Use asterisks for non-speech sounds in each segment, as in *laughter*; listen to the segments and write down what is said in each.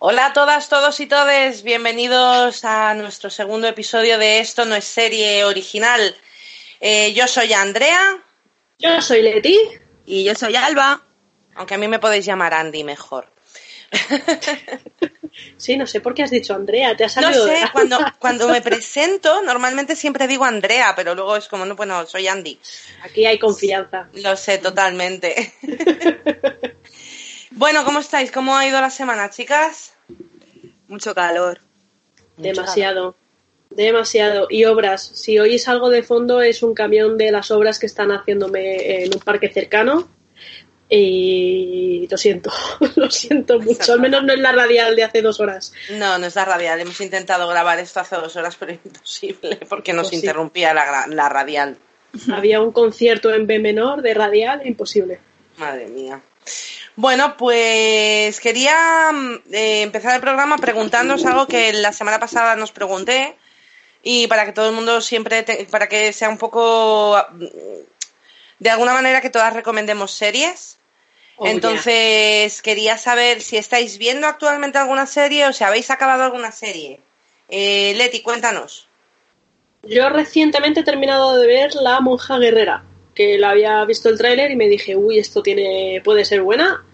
Hola a todas, todos y todes, bienvenidos a nuestro segundo episodio de Esto no es serie original. Eh, yo soy Andrea. Yo soy Leti. Y yo soy Alba. Aunque a mí me podéis llamar Andy mejor. *laughs* Sí, no sé por qué has dicho Andrea, te ha salido. No sé, cuando, *laughs* cuando me presento, normalmente siempre digo Andrea, pero luego es como, no, bueno, soy Andy. Aquí hay confianza. Lo sé, totalmente. *laughs* bueno, ¿cómo estáis? ¿Cómo ha ido la semana, chicas? Mucho calor. Demasiado. Demasiado. Y obras. Si oís algo de fondo, es un camión de las obras que están haciéndome en un parque cercano. Y lo siento, *laughs* lo siento mucho. Al menos no es la radial de hace dos horas. No, no es la radial. Hemos intentado grabar esto hace dos horas, pero es *laughs* imposible porque nos Imposible. interrumpía la, la radial. Había un concierto en B menor de radial, imposible. Madre mía. Bueno, pues quería mm, eh, empezar el programa preguntándoos algo que la semana pasada nos pregunté y para que todo el mundo siempre, te- para que sea un poco, mm, de alguna manera que todas recomendemos series. Oh, yeah. Entonces, quería saber si estáis viendo actualmente alguna serie o si habéis acabado alguna serie. Eh, Leti, cuéntanos. Yo recientemente he terminado de ver La Monja Guerrera, que la había visto el tráiler y me dije, uy, esto tiene, puede ser buena.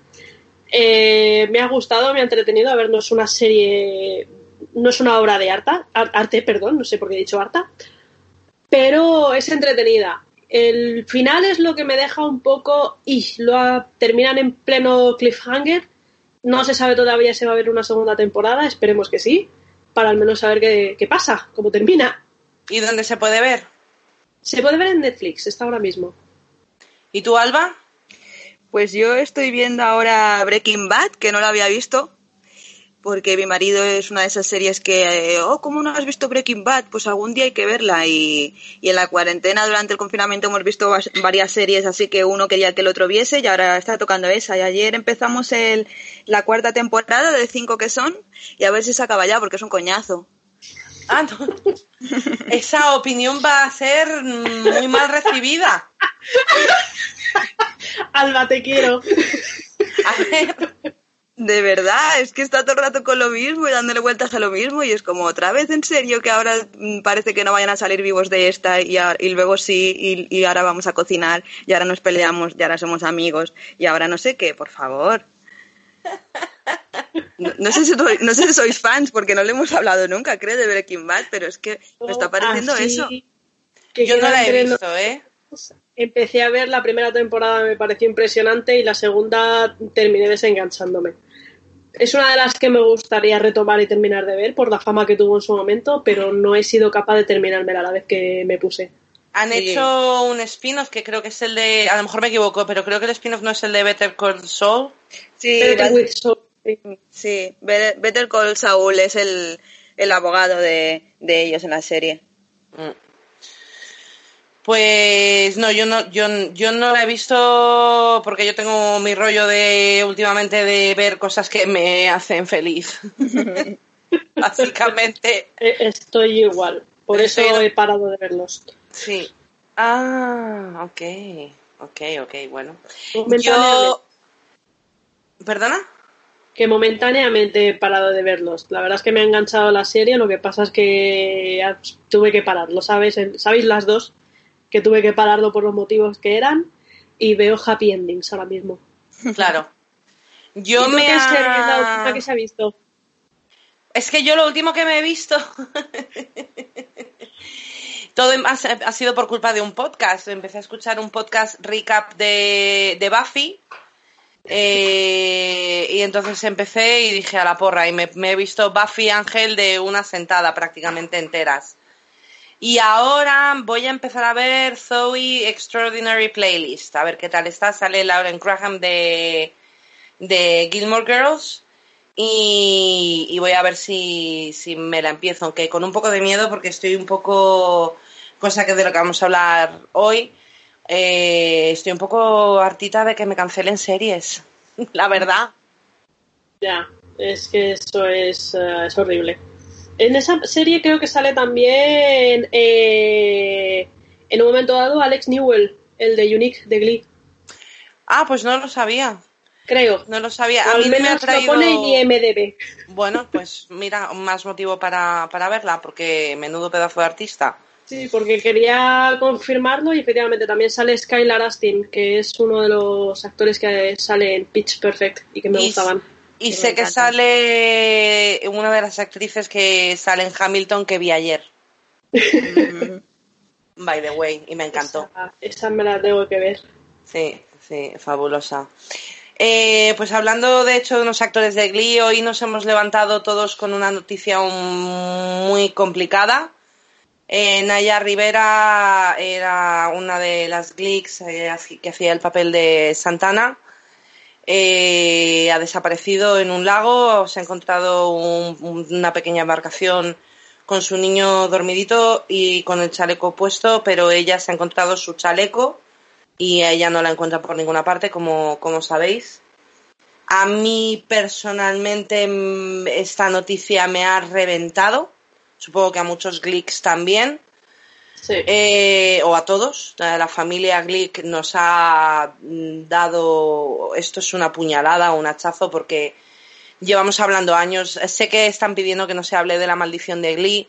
Eh, me ha gustado, me ha entretenido. A ver, no es una serie, no es una obra de arte, arte, perdón, no sé por qué he dicho harta, pero es entretenida. El final es lo que me deja un poco, y lo ha- terminan en pleno cliffhanger. No se sabe todavía si va a haber una segunda temporada, esperemos que sí, para al menos saber qué, qué pasa, cómo termina. ¿Y dónde se puede ver? Se puede ver en Netflix, está ahora mismo. ¿Y tú, Alba? Pues yo estoy viendo ahora Breaking Bad, que no la había visto, porque mi marido es una de esas series que, eh, oh, ¿cómo no has visto Breaking Bad? Pues algún día hay que verla. Y, y en la cuarentena, durante el confinamiento, hemos visto varias series, así que uno quería que el otro viese y ahora está tocando esa. Y ayer empezamos el, la cuarta temporada de cinco que son, y a ver si se acaba ya, porque es un coñazo. Ah, no. Esa opinión va a ser muy mal recibida. Alba, te quiero. A ver, De verdad, es que está todo el rato con lo mismo y dándole vueltas a lo mismo y es como otra vez en serio que ahora mm, parece que no vayan a salir vivos de esta y, a- y luego sí y, y ahora vamos a cocinar y ahora nos peleamos y ahora somos amigos y ahora no sé qué, por favor. No, no sé, si, sois- no sé si sois fans porque no le hemos hablado nunca, creo, de Breaking Bad, pero es que me está pareciendo Así eso. que yo no la he visto, ¿eh? Empecé a ver la primera temporada, me pareció impresionante y la segunda terminé desenganchándome. Es una de las que me gustaría retomar y terminar de ver por la fama que tuvo en su momento, pero no he sido capaz de terminármela a la vez que me puse. Han Sí. hecho un spin-off que creo que es el de. A lo mejor me equivoco, pero creo que el spin-off no es el de Better Call Saul. Sí, Better vas- with Saul, sí. sí, Better Call Saul es el, el abogado de, de ellos en la serie. Mm. Pues no, yo no, yo, yo no la he visto porque yo tengo mi rollo de últimamente de ver cosas que me hacen feliz. *laughs* Básicamente, Eh, Estoy igual, por eso he parado de verlos. sí. Ah, ok, ok, ok, bueno. Yo. ¿Perdona? Que momentáneamente he parado de verlos. La verdad es que me ha enganchado la serie, lo que pasa es que tuve que pararlo, ¿sabes? El- ¿Sabéis las dos? Que tuve que pararlo por los motivos que eran y veo happy endings ahora mismo. Claro. Yo ¿Y tú me qué serie es la ha... última que se ha visto? Es que yo lo último que me he visto. *laughs* Todo ha, ha sido por culpa de un podcast. Empecé a escuchar un podcast recap de, de Buffy. Eh, y entonces empecé y dije a la porra. Y me, he visto Buffy Ángel de una sentada prácticamente enteras. Y ahora voy a empezar a ver Zoe Extraordinary Playlist. A ver qué tal está. Sale Lauren Graham de, de Gilmore Girls. y, y voy a ver si, si me la empiezo, aunque con un poco de miedo porque estoy un poco, cosa que de lo que vamos a hablar hoy, eh, estoy un poco hartita de que me cancelen series, *laughs* la verdad. Ya, es que eso es, eh, es horrible. En esa serie creo que sale también eh, en un momento dado Alex Newell, el de Unique de Glee. Ah, pues no lo sabía. Creo. No lo sabía. A mí me ha traído... lo pone en IMDB. Bueno, pues mira, más motivo para, para verla, porque menudo pedazo de artista. Sí, porque quería confirmarlo y efectivamente también sale Skylar Astin, que es uno de los actores que sale en Pitch Perfect y que me Y- gustaban. Y sé que sale una de las actrices que sale en Hamilton que vi ayer, *laughs* by the way, y me encantó. Esa, esa me la tengo que ver. Sí, sí, fabulosa. Eh, pues hablando de hecho de unos actores de Glee, hoy nos hemos levantado todos con una noticia un- muy complicada. Eh, Naya Rivera era una de las Gleeks eh, que hacía el papel de Santana. Eh, ha desaparecido en un lago, se ha encontrado un- un- una pequeña embarcación con su niño dormidito y con el chaleco puesto, pero ella se ha encontrado su chaleco y ella no la encuentra por ninguna parte, como, como sabéis. A mí personalmente mm, esta noticia me ha reventado, supongo que a muchos Glicks también. Sí. Eh, o a todos. La familia Glick nos ha mm, dado, esto es una puñalada, un hachazo, porque llevamos hablando años. Sé que están pidiendo que no se hable de la maldición de Glee,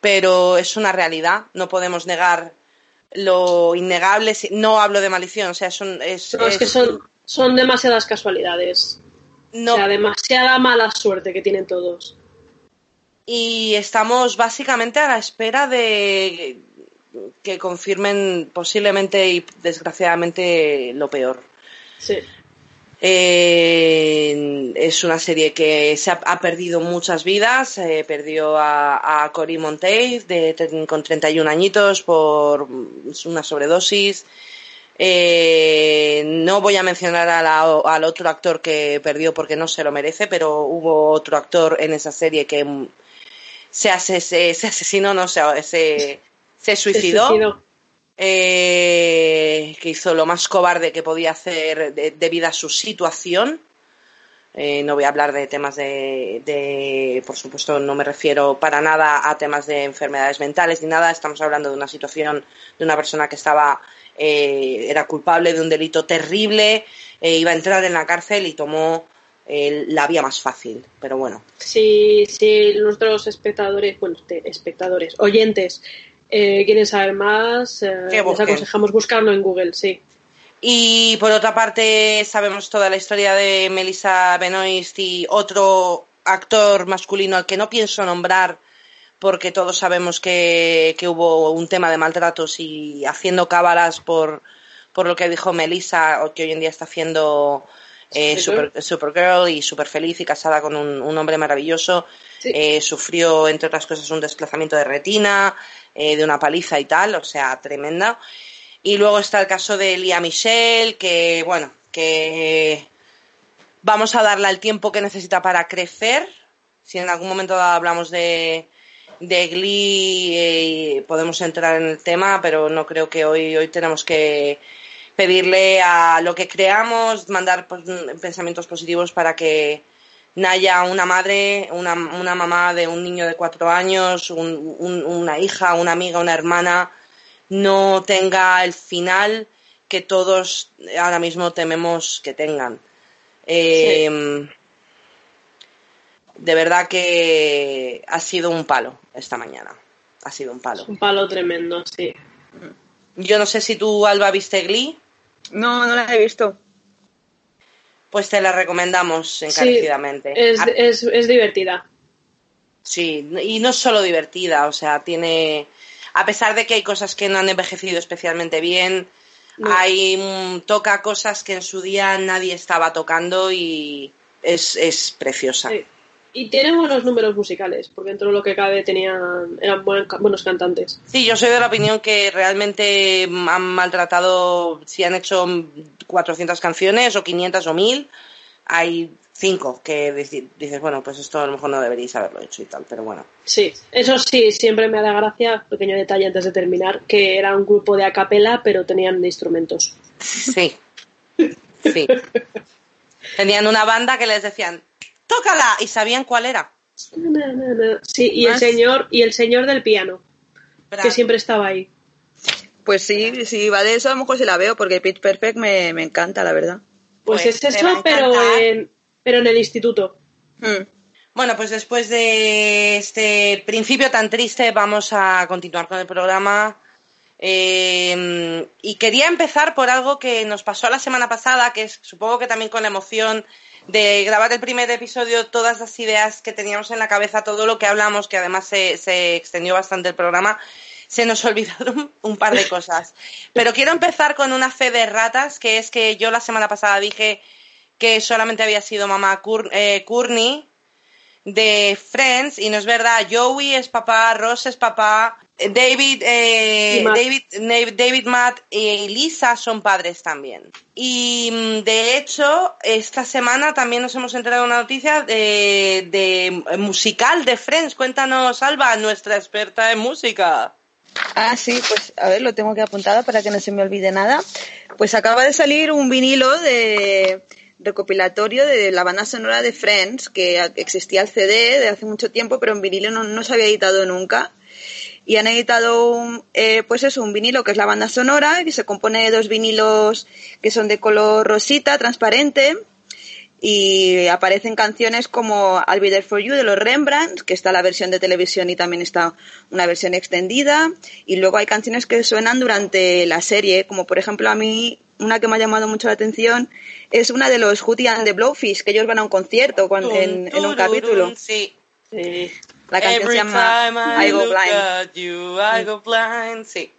pero es una realidad. No podemos negar lo innegable. No hablo de maldición, o sea, es, un- es- No, es que son, son demasiadas casualidades. no- O sea, demasiada mala suerte que tienen todos. Y estamos básicamente a la espera de que confirmen posiblemente y desgraciadamente lo peor. Sí. Eh, es una serie que se ha, ha perdido muchas vidas. eh, perdió a, a Cory Monteith de, con 31 añitos por una sobredosis. Eh, no voy a mencionar a la- al otro actor que perdió porque no se lo merece, pero hubo otro actor en esa serie que se, ase- se, se asesinó, no se, se, se Se suicidó suicidó. eh, que hizo lo más cobarde que podía hacer de- debido a su situación. Eh, no voy a hablar de temas de, de- por supuesto, no me refiero para nada a temas de enfermedades mentales ni nada. Estamos hablando de una situación de una persona que estaba, eh, era culpable de un delito terrible, eh, iba a entrar en la cárcel y tomó eh, la vía más fácil. Pero bueno, Si, si nuestros espectadores, bueno, espectadores, oyentes, eh, quieren saber más, eh, les aconsejamos buscarlo en Google, sí. Y por otra parte, sabemos toda la historia de Melissa Benoist y otro actor masculino al que no pienso nombrar porque todos sabemos que, que hubo un tema de maltratos y haciendo cábalas por, por lo que dijo Melissa, o que hoy en día está haciendo eh. Super- Supergirl y súper feliz y casada con un, un hombre maravilloso. Sí. Eh, sufrió, entre otras cosas, un desplazamiento de retina, eh, de una paliza y tal, o sea, tremenda. Y luego está el caso de Lía Michelle, que bueno, que vamos a darle el tiempo que necesita para crecer. Si en algún momento hablamos de, de Glee, eh, podemos entrar en el tema, pero no creo que hoy, hoy tenemos que pedirle a lo que creamos, mandar pues, pensamientos positivos para que Naya, una madre, una, una mamá de un niño de cuatro años, un- un- una hija, una amiga, una hermana, no tenga el final que todos ahora mismo tememos que tengan. Eh, De verdad que ha sido un palo esta mañana. Ha sido un palo. Un palo tremendo, sí. Yo no sé si tú, Alba, viste Glee, No, no la he visto. pues te la recomendamos encarecidamente. Es, Ah, es, es divertida. Sí, y no solo divertida, o sea, tiene. A pesar de que hay cosas que no han envejecido especialmente bien, No. hay mm, toca cosas que en su día nadie estaba tocando y es, es preciosa. Sí. Y tiene buenos números musicales, porque dentro de lo que cabe tenían, eran buen- buenos cantantes. Sí, yo soy de la opinión que realmente han maltratado, si han hecho 400 canciones o 500 o 1000, hay cinco que dices, bueno, pues esto a lo mejor no deberíais haberlo hecho y tal, pero bueno. Sí, eso sí, siempre me da gracia, pequeño detalle antes de terminar, que era un grupo de a capela, pero tenían instrumentos. Sí. Sí. *laughs* Tenían una banda que les decían, tócala, y sabían cuál era. Sí, y el señor, y el señor del piano, que siempre estaba ahí. Pues sí, si va de eso, a lo mejor sí la veo, porque Pitch Perfect me, me encanta, la verdad. Pues, Pues es eso, pero en, pero en el instituto. Hmm. Bueno, pues después de este principio tan triste, vamos a continuar con el programa. Eh, y quería empezar por algo que nos pasó la semana pasada, que es supongo que también con la emoción de grabar el primer episodio, todas las ideas que teníamos en la cabeza, todo lo que hablamos, que además se, se extendió bastante el programa, se nos *laughs* olvidaron un par de cosas. Pero quiero empezar con una fe de ratas, que es que yo la semana pasada dije que solamente había sido mamá eh, Courtney de Friends y no es verdad. Joey es papá, Ross es papá, eh, David, eh, Matt. David, David, Matt y Lisa son padres también. Y mm, de hecho, esta semana también nos hemos enterado de una noticia de, de eh, musical de Friends. Cuéntanos, Alba, nuestra experta en música. Ah, sí, pues a ver, lo tengo que apuntada para que no se me olvide nada. Pues acaba de salir un vinilo de recopilatorio de la banda sonora de Friends, que existía el CD de hace mucho tiempo, pero en vinilo no, no se había editado nunca. Y han editado, un, eh, pues eso, un vinilo que es la banda sonora, que se compone de dos vinilos que son de color rosita, transparente, y aparecen canciones como I'll Be There For You de los Rembrandt, que está la versión de televisión y también está una versión extendida, y luego hay canciones que suenan durante la serie, como por ejemplo a mí una que me ha llamado mucho la atención es una de los Hootie and the Blowfish, que ellos van a un concierto cuando, en, en un capítulo. Sí. Sí. La canción Every se llama time I Go look Blind. at you, I go blind. Sí.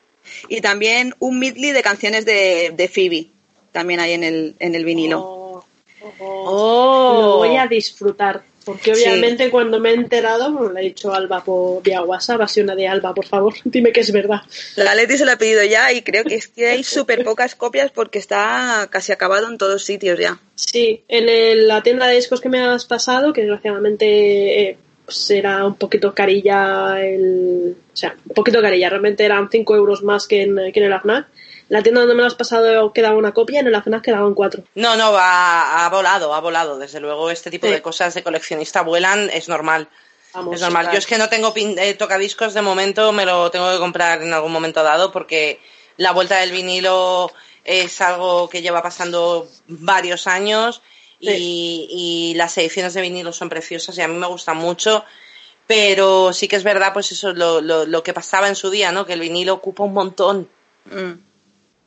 Y también un medley de canciones de, de Phoebe, también hay en el, en el vinilo. Oh, oh, Lo voy a disfrutar. Porque Sí. obviamente cuando me he enterado, bueno, le he dicho a Alba por vía WhatsApp, ha sido una de Alba, por favor, *laughs* dime que es verdad. La Leti se la ha pedido ya y creo que es que hay súper pocas copias porque está casi acabado en todos sitios ya. Sí, en el- la tienda de discos que me has pasado, que desgraciadamente eh, pues era un poquito carilla, el, o sea, un poquito carilla, realmente eran 5 euros más que en, que en el AFNAC. La tienda donde me lo has pasado quedaba una copia, en el AFNAC quedaban cuatro. No, no, ha, ha volado, ha volado. Desde luego, este tipo Sí. de cosas de coleccionista vuelan, es normal. Vamos, es normal. claro. Yo es que no tengo pin- eh, tocadiscos de momento, me lo tengo que comprar en algún momento dado porque la vuelta del vinilo es algo que lleva pasando varios años y, y las ediciones de vinilo son preciosas y a mí me gustan mucho. Pero sí que es verdad, pues eso, lo, lo, lo que pasaba en su día, ¿no? Que el vinilo ocupa un montón, Mm.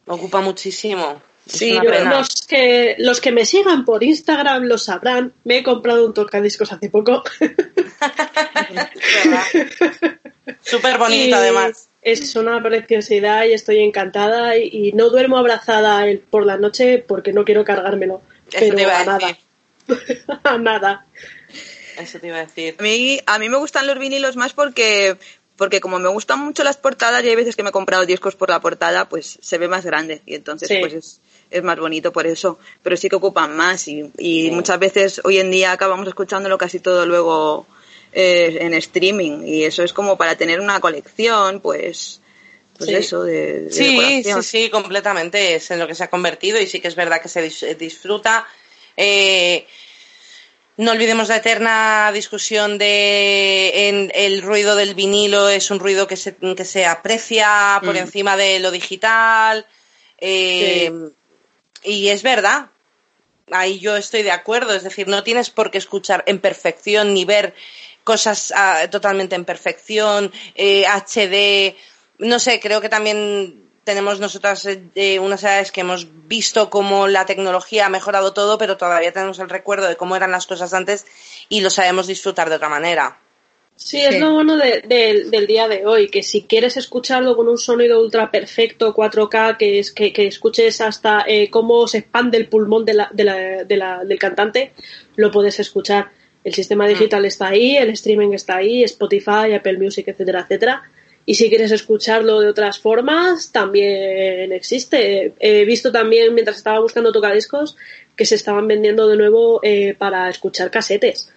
ocupa muchísimo. Sí, los, que, los que me sigan por Instagram lo sabrán. Me he comprado un tocadiscos hace poco. *laughs* Súper bonito, además. Es una preciosidad y estoy encantada. Y, y no duermo abrazada por la noche porque no quiero cargármelo. Eso Pero te iba a a nada. decir. *laughs* a nada. Eso te iba a decir. A mí, a mí me gustan los vinilos más porque, porque como me gustan mucho las portadas y hay veces que me he comprado discos por la portada, pues se ve más grande y entonces Sí. pues es, es más bonito por eso. Pero sí que ocupan más y, y muchas veces hoy en día acabamos escuchándolo casi todo luego eh, en streaming y eso es como para tener una colección, pues, pues Sí. eso de, de Sí, sí, decoración. sí, completamente. Es en lo que se ha convertido y sí que es verdad que se dis- disfruta. Eh, no olvidemos la eterna discusión de en, el ruido del vinilo es un ruido que se, que se aprecia por Mm. encima de lo digital. eh, Y es verdad. Ahí yo estoy de acuerdo. Es decir, no tienes por qué escuchar en perfección ni ver cosas ah, totalmente en perfección, eh, HD. No sé, creo que también tenemos nosotras eh, unas edades que hemos visto cómo la tecnología ha mejorado todo, pero todavía tenemos el recuerdo de cómo eran las cosas antes y lo sabemos disfrutar de otra manera. Sí, es Sí. lo bueno de- de- del día de hoy, que si quieres escucharlo con un sonido ultra perfecto, 4K, que, es, que, que escuches hasta eh, cómo se expande el pulmón de la- de la- de la- del cantante, lo puedes escuchar. El sistema digital está ahí, el streaming está ahí, Spotify, Apple Music, etcétera, etcétera. Y si quieres escucharlo de otras formas, también existe. He visto también, mientras estaba buscando tocadiscos, que se estaban vendiendo de nuevo eh, para escuchar casetes.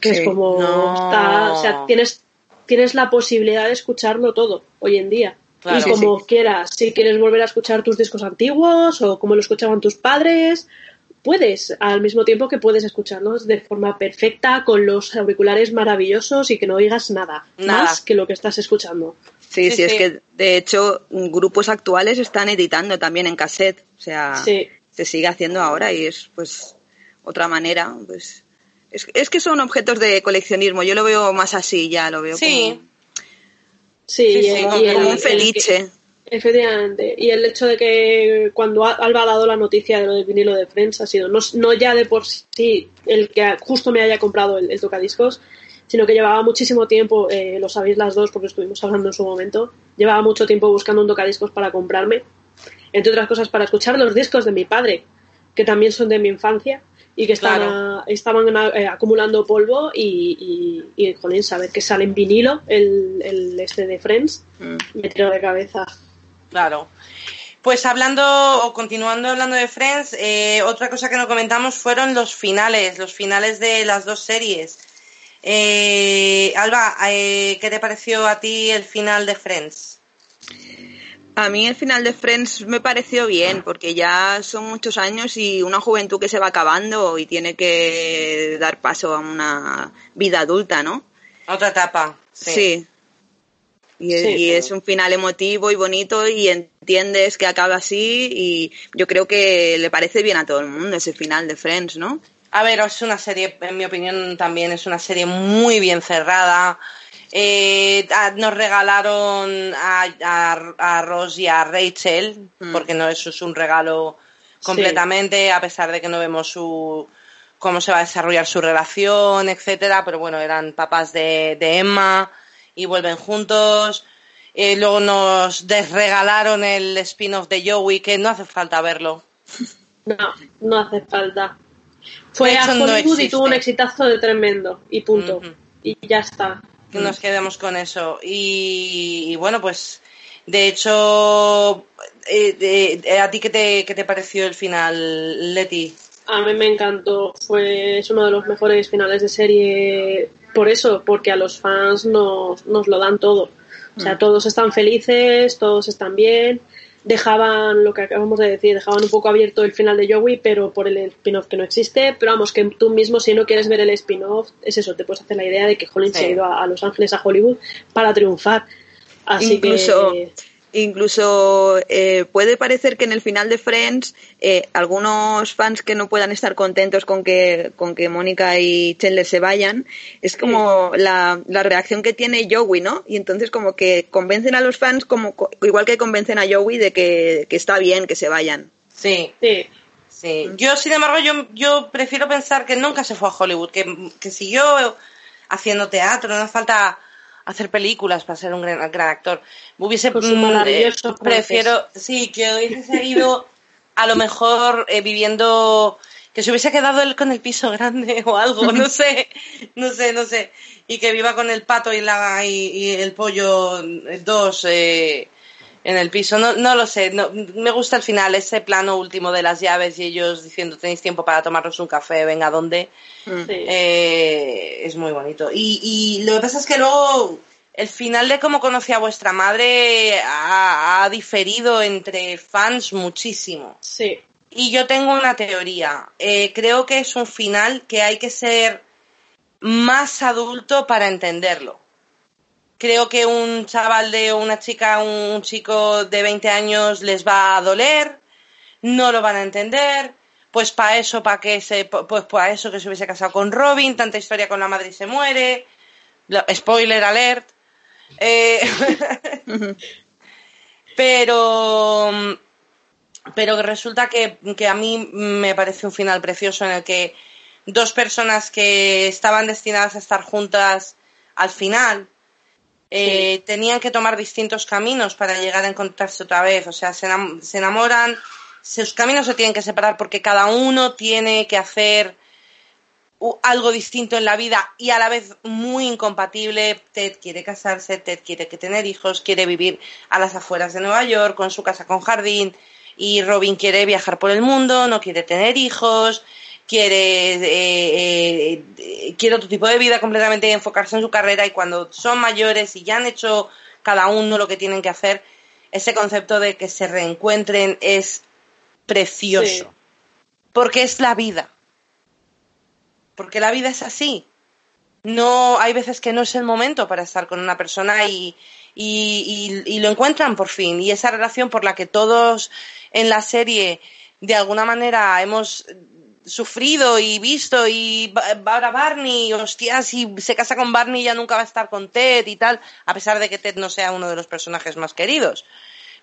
Que Sí. es como. No. está- o sea, tienes, tienes la posibilidad de escucharlo todo hoy en día. Claro. y Sí, como quieras, si quieres volver a escuchar tus discos antiguos o como lo escuchaban tus padres, puedes, al mismo tiempo que puedes escucharlos de forma perfecta, con los auriculares maravillosos y que no oigas nada, Nada. más que lo que estás escuchando. Sí, Sí, sí, es sí. que de hecho grupos actuales están editando también en cassette, o sea, Sí. se sigue haciendo ahora y es pues otra manera, pues es, es que son objetos de coleccionismo, yo lo veo más así ya, lo veo Sí. Sí, Sí, como y el- como, como un el- felice. Efectivamente. Y el hecho de que cuando Alba ha dado la noticia de lo del vinilo de Friends ha sido no, no ya de por sí el que justo me haya comprado el, el tocadiscos, sino que llevaba muchísimo tiempo, eh, lo sabéis las dos porque estuvimos hablando en su momento, llevaba mucho tiempo buscando un tocadiscos para comprarme, entre otras cosas para escuchar los discos de mi padre, que también son de mi infancia y que están Claro. a- estaban eh, acumulando polvo y, y, y, jolín, saber que sale en vinilo el, el este de Friends Mm. me tiró de cabeza. Claro. Pues hablando o continuando hablando de Friends, eh, otra cosa que no comentamos fueron los finales, los finales de las dos series. Eh, Alba, eh, ¿qué te pareció a ti el final de Friends? A mí el final de Friends me pareció bien, porque ya son muchos años y una juventud que se va acabando y tiene que dar paso a una vida adulta, ¿no? Otra etapa. Sí. Y, Sí. y es un final emotivo y bonito y entiendes que acaba así y yo creo que le parece bien a todo el mundo ese final de Friends, ¿no? A ver, es una serie, en mi opinión también es una serie muy bien cerrada. Eh, a- nos regalaron a, a, a Ross y a Rachel, Mm. porque no eso es un regalo completamente, a pesar de que no vemos su cómo se va a desarrollar su relación, etcétera, pero bueno, eran papás de, de Emma y vuelven juntos. Eh, luego nos desregalaron el spin-off de Joey, que no hace falta verlo. *laughs* No, no hace falta. Fue a no Hollywood y tuvo un exitazo de tremendo. Y punto. Y ya está. nos quedemos con eso. Y, y bueno, pues de hecho, eh, eh, ¿a ti qué te, qué te pareció el final, Leti? A mí me encantó. Fue, es uno de los mejores finales de serie. Por eso, porque a los fans nos, nos lo dan todo. O sea, todos están felices, todos están bien. Dejaban lo que acabamos de decir, dejaban un poco abierto el final de Joey, pero por el spin-off que no existe. Pero vamos, que tú mismo, si no quieres ver el spin-off, es eso, te puedes hacer la idea de que Holland Sí. se ha ido a, a Los Ángeles, a Hollywood, para triunfar. Así incluso que. Incluso eh, puede parecer que en el final de Friends eh, algunos fans que no puedan estar contentos con que con que Mónica y Chandler se vayan es como la, la reacción que tiene Joey no y entonces como que convencen a los fans como co- igual que convencen a Joey de que, que está bien que se vayan. Sí, Sí, sí. Yo, sin embargo, yo, yo prefiero pensar que nunca se fue a Hollywood, que, que siguió haciendo teatro, no hace falta hacer películas para ser un gran, gran actor. Hubiese mm, maravilloso eh, prefiero, sí, que hubiese seguido a lo mejor eh, viviendo que se hubiese quedado él con el piso grande *laughs* o algo, no sé, no sé, no sé, y que viva con el pato y la y, y el pollo eh, dos eh, en el piso, no, no lo sé, no, me gusta el final, ese plano último de las llaves y ellos diciendo tenéis tiempo para tomaros un café, venga, ¿dónde? Mm. sí. Eh, es muy bonito. Y, y lo que pasa es que luego el final de cómo conocí a vuestra madre ha, ha diferido entre fans muchísimo. sí. Y yo tengo una teoría. Eh, creo que es un final que hay que ser más adulto para entenderlo. Creo que un chaval de una chica, un chico de 20 años les va a doler, no lo van a entender. Pues para eso, para que se, pues para eso que se hubiese casado con Robin, tanta historia con la madre y se muere. Spoiler alert. Eh, *laughs* pero pero resulta que, que a mí me parece un final precioso en el que dos personas que estaban destinadas a estar juntas al final eh, tenían que tomar distintos caminos para llegar a encontrarse otra vez. O sea, se, se enamoran, sus caminos se tienen que separar porque cada uno tiene que hacer algo distinto en la vida y a la vez muy incompatible. Ted quiere casarse, Ted quiere que tener hijos, quiere vivir a las afueras de Nueva York con su casa con jardín y Robin quiere viajar por el mundo, no quiere tener hijos, quiere, eh, eh, quiere otro tipo de vida completamente enfocarse en su carrera y cuando son mayores y ya han hecho cada uno lo que tienen que hacer, ese concepto de que se reencuentren es precioso. Sí. Porque es la vida. Porque la vida es así. No, hay veces que no es el momento para estar con una persona y, y, y- y lo encuentran por fin. Y esa relación por la que todos en la serie de alguna manera hemos sufrido y visto y ahora Barney, hostia, si se casa con Barney ya nunca va a estar con Ted y tal, a pesar de que Ted no sea uno de los personajes más queridos.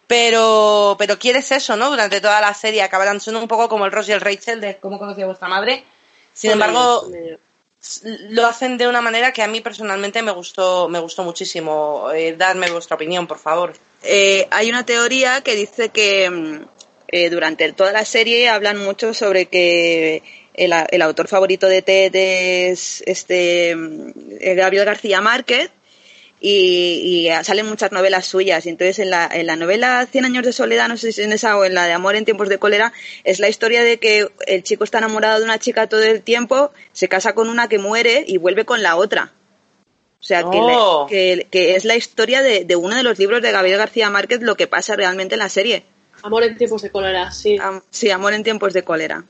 Pero, pero quieres eso, ¿no? Durante toda la serie acabarán siendo un poco como el Ross y el Rachel de cómo conocía vuestra madre. Sin embargo, lo hacen de una manera que a mí personalmente me gustó, me gustó muchísimo. Eh, dadme vuestra opinión, por favor. Eh, hay una teoría que dice que mm, eh, durante toda la serie hablan mucho sobre que el, autor favorito de Ted es este mm, eh, Gabriel García Márquez y, y salen muchas novelas suyas. Y entonces en la, en la novela Cien años de soledad, no sé si en esa o en la de Amor en tiempos de cólera, es la historia de que el chico está enamorado de una chica todo el tiempo, se casa con una que muere y vuelve con la otra. O sea, que, Oh. que, que es la historia de, de uno de los libros de Gabriel García Márquez lo que pasa realmente en la serie. Amor en tiempos de cólera, sí. Am- sí, Amor en tiempos de cólera.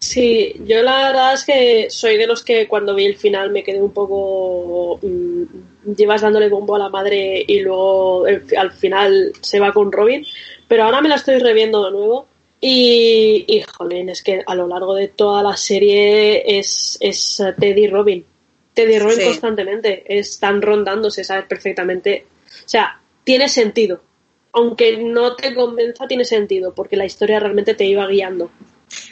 Sí, yo la verdad es que soy de los que cuando vi el final me quedé un poco. mm, llevas dándole bombo a la madre y luego el- al final se va con Robin. Pero ahora me la estoy reviendo de nuevo. Y, y jolín, es que a lo largo de toda la serie es, es Teddy Robin. Teddy Robin Sí. constantemente. Están rondándose, sabes perfectamente. O sea, tiene sentido. Aunque no te convenza, tiene sentido, porque la historia realmente te iba guiando.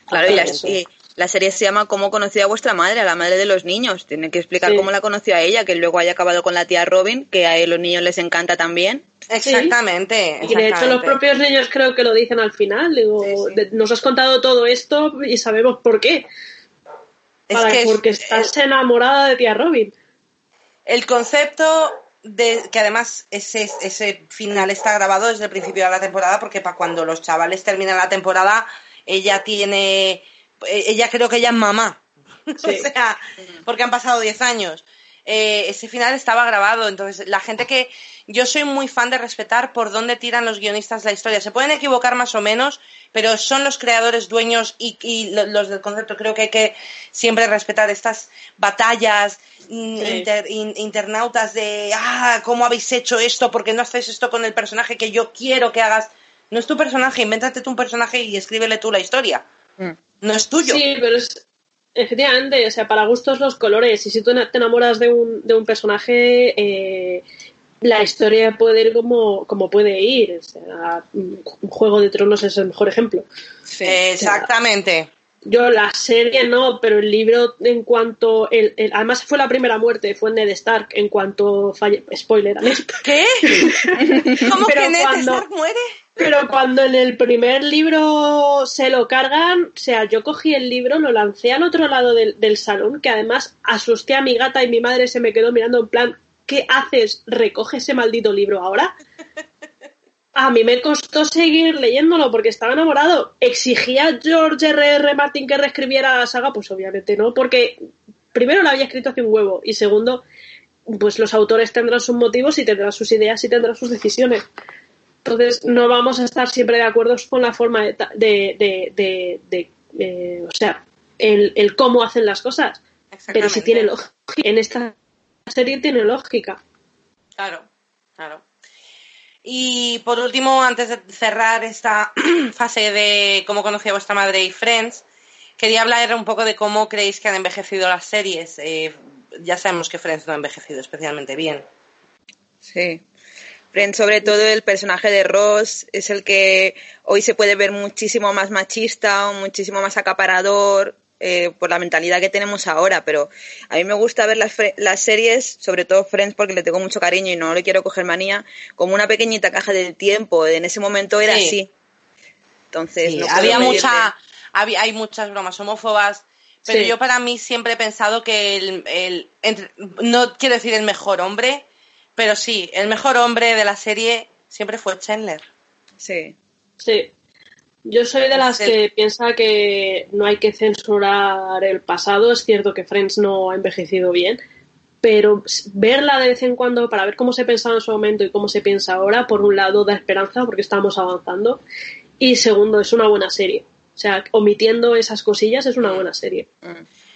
Claro, y la, Eso. y la serie se llama ¿Cómo conoció a vuestra madre? A la madre de los niños. Tiene que explicar Sí. cómo la conoció a ella, que luego haya acabado con la tía Robin, que a los niños les encanta también. Exactamente. Y de hecho los propios niños creo que lo dicen al final. Digo, Sí, sí. de- nos has contado todo esto y sabemos por qué. Es Para- que es- porque estás enamorada de tía Robin. El concepto de que además ese, ese final está grabado desde el principio de la temporada porque para cuando los chavales terminan la temporada ella tiene eh, ella creo que ella es mamá. *laughs* Sí. o sea porque han pasado 10 años. Eh, ese final estaba grabado. Entonces la gente que yo soy muy fan de respetar por dónde tiran los guionistas la historia. Se pueden equivocar más o menos pero son los creadores dueños y, y lo- los del concepto creo que hay que siempre respetar estas batallas mm, Sí. inter- in- internautas de, ah, ¿cómo habéis hecho esto? ¿Por qué no haces esto con el personaje que yo quiero que hagas? No es tu personaje, invéntate tú un personaje y escríbele tú la historia. No es tuyo. Sí, pero es efectivamente, o sea, para gustos los colores. Y si tú te enamoras de un, de un personaje, eh, la historia puede ir como, como puede ir. O sea, un Juego de Tronos es el mejor ejemplo. Exactamente. Yo la serie no, pero el libro en cuanto el, el- además fue la primera muerte, fue Ned Stark en cuanto falle, spoiler alert. *laughs* ¿Qué? *laughs* ¿Cómo Pero que Ned cuando- Stark muere? Pero cuando en el primer libro se lo cargan, o sea, yo cogí el libro, lo lancé al otro lado del, del salón, que además asusté a mi gata y mi madre se me quedó mirando en plan, ¿qué haces? ¿Recoge ese maldito libro ahora? A mí me costó seguir leyéndolo porque estaba enamorado. ¿Exigía George R.R. R. Martin que reescribiera la saga? Pues obviamente no, porque primero la había escrito hace un huevo y segundo, pues los autores tendrán sus motivos y tendrán sus ideas y tendrán sus decisiones. Entonces no vamos a estar siempre de acuerdo con la forma de, de, de, de- de, eh, o sea, el, el cómo hacen las cosas. Pero si tiene lógica. En esta serie tiene lógica. Claro, claro. Y por último, antes de cerrar esta *clears throat* fase de cómo conocí a vuestra madre y Friends, quería hablar un poco de cómo creéis que han envejecido las series. Eh, ya sabemos que Friends no ha envejecido especialmente bien. Sí. Friends, sobre todo el personaje de Ross, es el que hoy se puede ver muchísimo más machista o muchísimo más acaparador eh, por la mentalidad que tenemos ahora, pero a mí me gusta ver las, fre- las series, sobre todo Friends, porque le tengo mucho cariño y no le quiero coger manía, como una pequeñita caja del tiempo. En ese momento era Sí. así. Entonces, Sí, no había mucha, había, hay muchas bromas homófobas, pero Sí. yo para mí siempre he pensado que el, el- entre- no quiero decir el mejor hombre, pero sí, el mejor hombre de la serie siempre fue Chandler. Sí. Sí. Yo soy de las Sí. que piensa que no hay que censurar el pasado. Es cierto que Friends no ha envejecido bien, pero verla de vez en cuando para ver cómo se pensaba en su momento y cómo se piensa ahora, por un lado da esperanza porque estamos avanzando y segundo es una buena serie. O sea, omitiendo esas cosillas es una buena serie.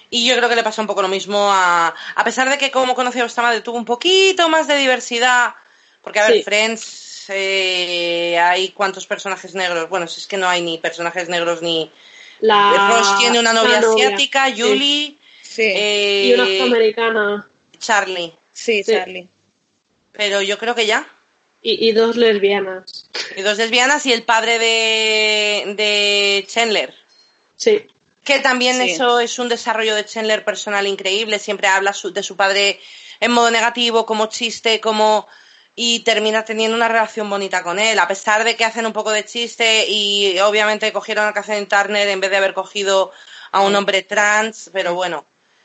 Y yo creo que le pasa un poco lo mismo a. A pesar de que, como conocí a madre, tuvo un poquito más de diversidad. Porque, a ver, Sí. Friends, eh, hay cuántos personajes negros. Bueno, si es que no hay ni personajes negros ni. La, Ross tiene una novia asiática, sí. Julie, Sí, eh, Y una afroamericana Charlie. sí, sí. Charlie. Pero yo creo que ya. y, y dos lesbianas. Y dos lesbianas y el padre de, de Chandler. Sí, Que también Sí. eso es un desarrollo de Chandler personal increíble. Siempre habla su- de su padre en modo negativo, como chiste, como. Y termina teniendo una relación bonita con él. A pesar de que hacen un poco de chiste y obviamente cogieron a Catherine Turner en vez de haber cogido a un hombre trans, pero bueno.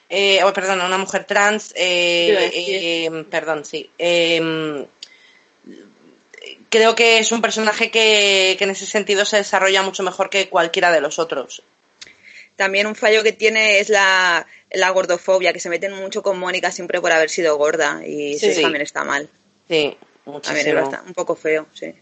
Eh, oh, perdón, a una mujer trans. eh, eh, perdón, sí. Eh, creo que es un personaje que, que en ese sentido se desarrolla mucho mejor que cualquiera de los otros. También un fallo que tiene es la, la gordofobia, que se meten mucho con Mónica siempre por haber sido gorda. Y Sí. eso también está mal. Sí, También es muchísimo. bastante- un poco feo, sí.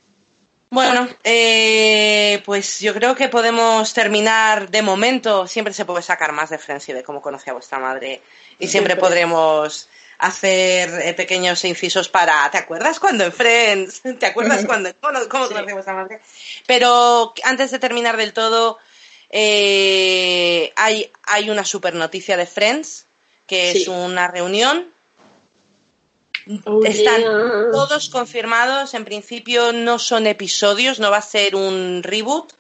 Bueno, eh, pues yo creo que podemos terminar de momento. Siempre se puede sacar más de Friends y de cómo conocí a vuestra madre. Y siempre Siempre. podremos hacer eh, pequeños incisos para. ¿Te acuerdas cuando en Friends? *laughs* ¿Te acuerdas *laughs* cuando.? ¿Cómo, cómo Sí. conocí a vuestra madre? Pero antes de terminar del todo, eh, hay, hay una super noticia de Friends, que es una reunión Oh, están yeah. todos confirmados. En principio no son episodios, no va a ser un reboot.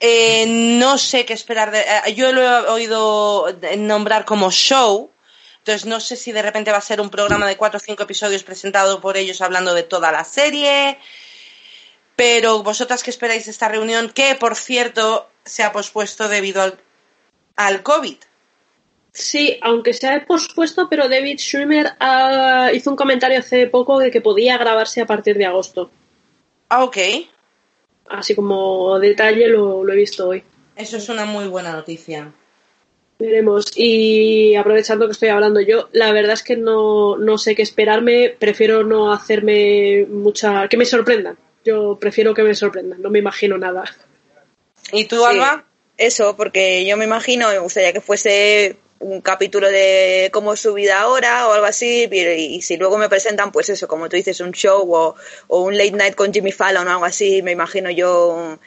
Eh, no sé qué esperar. De, eh, yo lo he oído nombrar como show. Entonces no sé si de repente va a ser un programa de cuatro o cinco episodios presentado por ellos hablando de toda la serie. Pero vosotras qué esperáis de esta reunión, que por cierto se ha pospuesto debido al, al COVID. Sí, aunque se ha pospuesto, pero David Schwimmer ah, hizo un comentario hace poco de que podía grabarse a partir de agosto. Ah, ok. Así como detalle lo, lo he visto hoy. Eso es una muy buena noticia. Veremos. Y aprovechando que estoy hablando yo, la verdad es que no, no sé qué esperarme. Prefiero no hacerme mucha. que me sorprendan. Yo prefiero que me sorprendan. No me imagino nada. ¿Y tú, Sí, Alba? Eso, porque yo me imagino, me gustaría que fuese un capítulo de cómo es su vida ahora o algo así, y, si luego me presentan, pues eso, como tú dices, un show o, o un late night con Jimmy Fallon o algo así, me imagino yo un-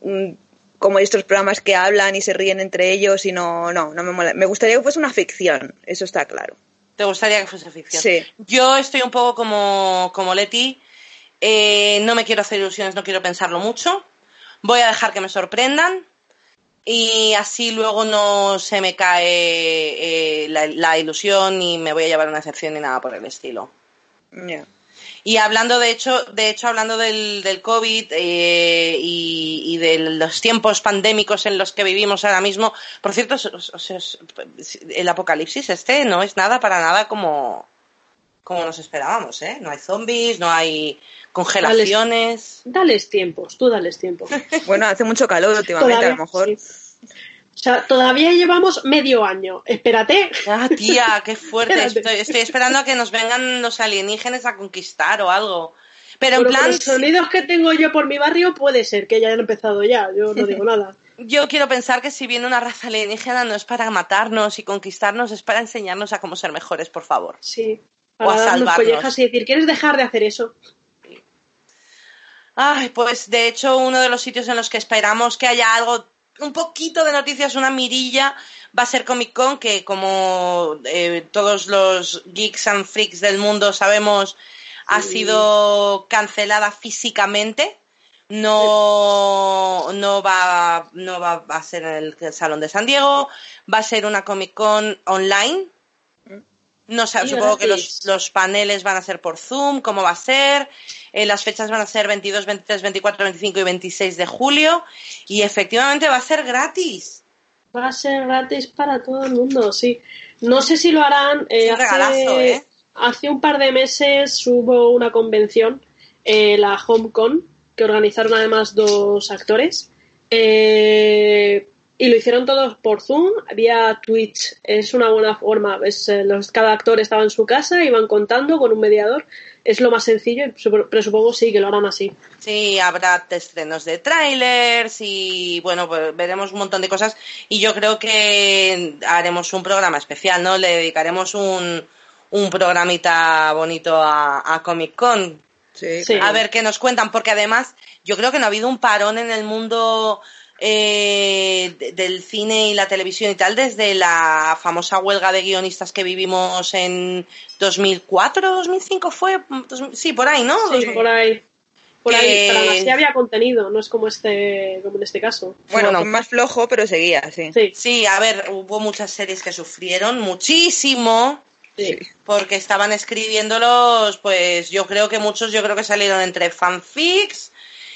un- como estos programas que hablan y se ríen entre ellos y no, no, no me mola. Me gustaría que fuese una ficción, eso está claro. ¿Te gustaría que fuese ficción? Sí. Yo estoy un poco como, como Leti. Eh, no me quiero hacer ilusiones, no quiero pensarlo mucho. Voy a dejar que me sorprendan. Y así luego no se me cae eh, la, la ilusión y me voy a llevar una excepción ni nada por el estilo. Y hablando, de hecho, de hecho hablando del, del COVID eh, y, y de los tiempos pandémicos en los que vivimos ahora mismo, por cierto, el apocalipsis este no es nada para nada como, como nos esperábamos, ¿eh? No hay zombies, no hay congelaciones. Dales tiempos, tú dales tiempo. *laughs* Bueno, hace mucho calor últimamente, a lo mejor. sí. O sea, todavía llevamos medio año. Espérate. Ah, tía, qué *laughs* fuerte. Estoy, estoy esperando a que nos vengan los alienígenas a conquistar o algo. Pero en Pero plan, los sonidos que tengo yo por mi barrio puede ser que ya hayan empezado ya. Yo no digo *laughs* nada. Yo quiero pensar que si viene una raza alienígena no es para matarnos y conquistarnos, es para enseñarnos a cómo ser mejores, por favor. Sí. O a Para salvarnos. y decir, ¿quieres dejar de hacer eso? Ay, pues de hecho uno de los sitios en los que esperamos que haya algo, un poquito de noticias, una mirilla, va a ser Comic Con, que como eh, todos los geeks and freaks del mundo sabemos, ha sido cancelada físicamente. No, no, va, no va a ser en el Salón de San Diego, va a ser una Comic Con online. No sé, supongo que los, los paneles van a ser por Zoom, cómo va a ser. Eh, las fechas van a ser 22, 23, 24, 25 y 26 de julio. Y efectivamente va a ser gratis. Va a ser gratis para todo el mundo, sí. No sé si lo harán. eh, hace, ¿eh? hace un par de meses hubo una convención, eh, la HomeCon, que organizaron además dos actores. Eh, y lo hicieron todos por Zoom, vía Twitch. Es una buena forma. Es, eh, los, cada actor estaba en su casa, iban contando con un mediador. Es lo más sencillo, pero supongo sí que lo harán así. Sí, habrá estrenos de trailers y bueno, pues veremos un montón de cosas. Y yo creo que haremos un programa especial, ¿no? Le dedicaremos un, un programita bonito a, a Comic Con. Sí, Sí. A ver qué nos cuentan, porque además yo creo que no ha habido un parón en el mundo eh, de- del cine y la televisión y tal desde la famosa huelga de guionistas que vivimos en 2004, 2005 fue, Dos- sí, por ahí, ¿no? Sí, por ahí. Por Que- ahí, pero así había contenido, no es como este, como en este caso. Bueno, más flojo, pero seguía, sí. Sí, Sí, a ver, hubo muchas series que sufrieron muchísimo sí. porque estaban escribiéndolos, pues yo creo que muchos, yo creo que salieron entre fanfics,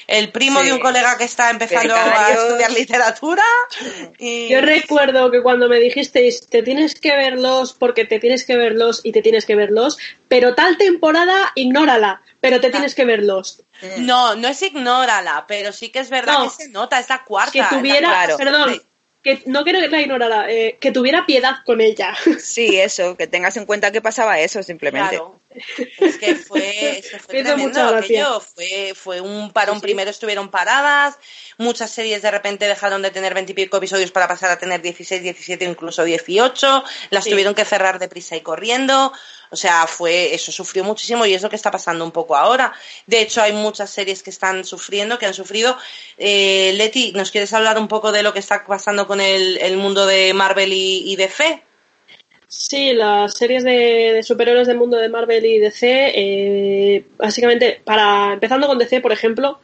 el primo Sí. de un colega que está empezando a estudiar literatura *laughs* y Yo recuerdo que cuando me dijisteis, te tienes que verlos porque te tienes que verlos y te tienes que verlos, pero tal temporada, ignórala, pero te tienes que verlos. no, no es ignórala, pero sí que es verdad No. que se nota, es la cuarta. Que tuviera, perdón, Sí. que no quiero que la ignorara, eh, que tuviera piedad con ella. Sí, eso, que tengas en cuenta que pasaba eso, simplemente. Claro. Es que fue, es que fue tremendo aquello. Fue, fue un parón. Sí, sí. Primero estuvieron paradas, muchas series de repente dejaron de tener veintipico episodios para pasar a tener 16, 17 o incluso 18. Las Sí. tuvieron que cerrar deprisa y corriendo. O sea, fue, eso sufrió muchísimo y es lo que está pasando un poco ahora. De hecho, hay muchas series que están sufriendo, que han sufrido. Eh, Leti, ¿nos quieres hablar un poco de lo que está pasando con el, el mundo de Marvel y, y DC? Sí, las series de, superhéroes del mundo de Marvel y DC, eh, básicamente, para empezando con DC, por ejemplo,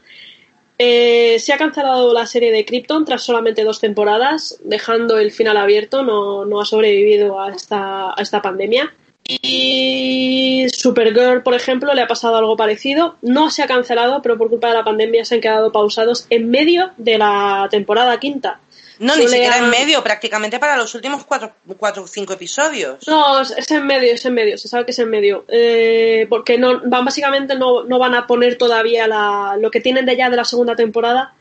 eh, se ha cancelado la serie de Krypton tras solamente dos temporadas, dejando el final abierto, no, no ha sobrevivido a esta, a esta pandemia. Y Supergirl, por ejemplo, le ha pasado algo parecido. No se ha cancelado, pero por culpa de la pandemia se han quedado pausados en medio de la temporada quinta. No, ni Suele siquiera en medio, prácticamente para los últimos cuatro, cuatro o cinco episodios. No, es- en medio, es en medio, se sabe que es en medio. Eh, porque no, van, básicamente no, no van a poner todavía la, lo que tienen de ya de la segunda temporada,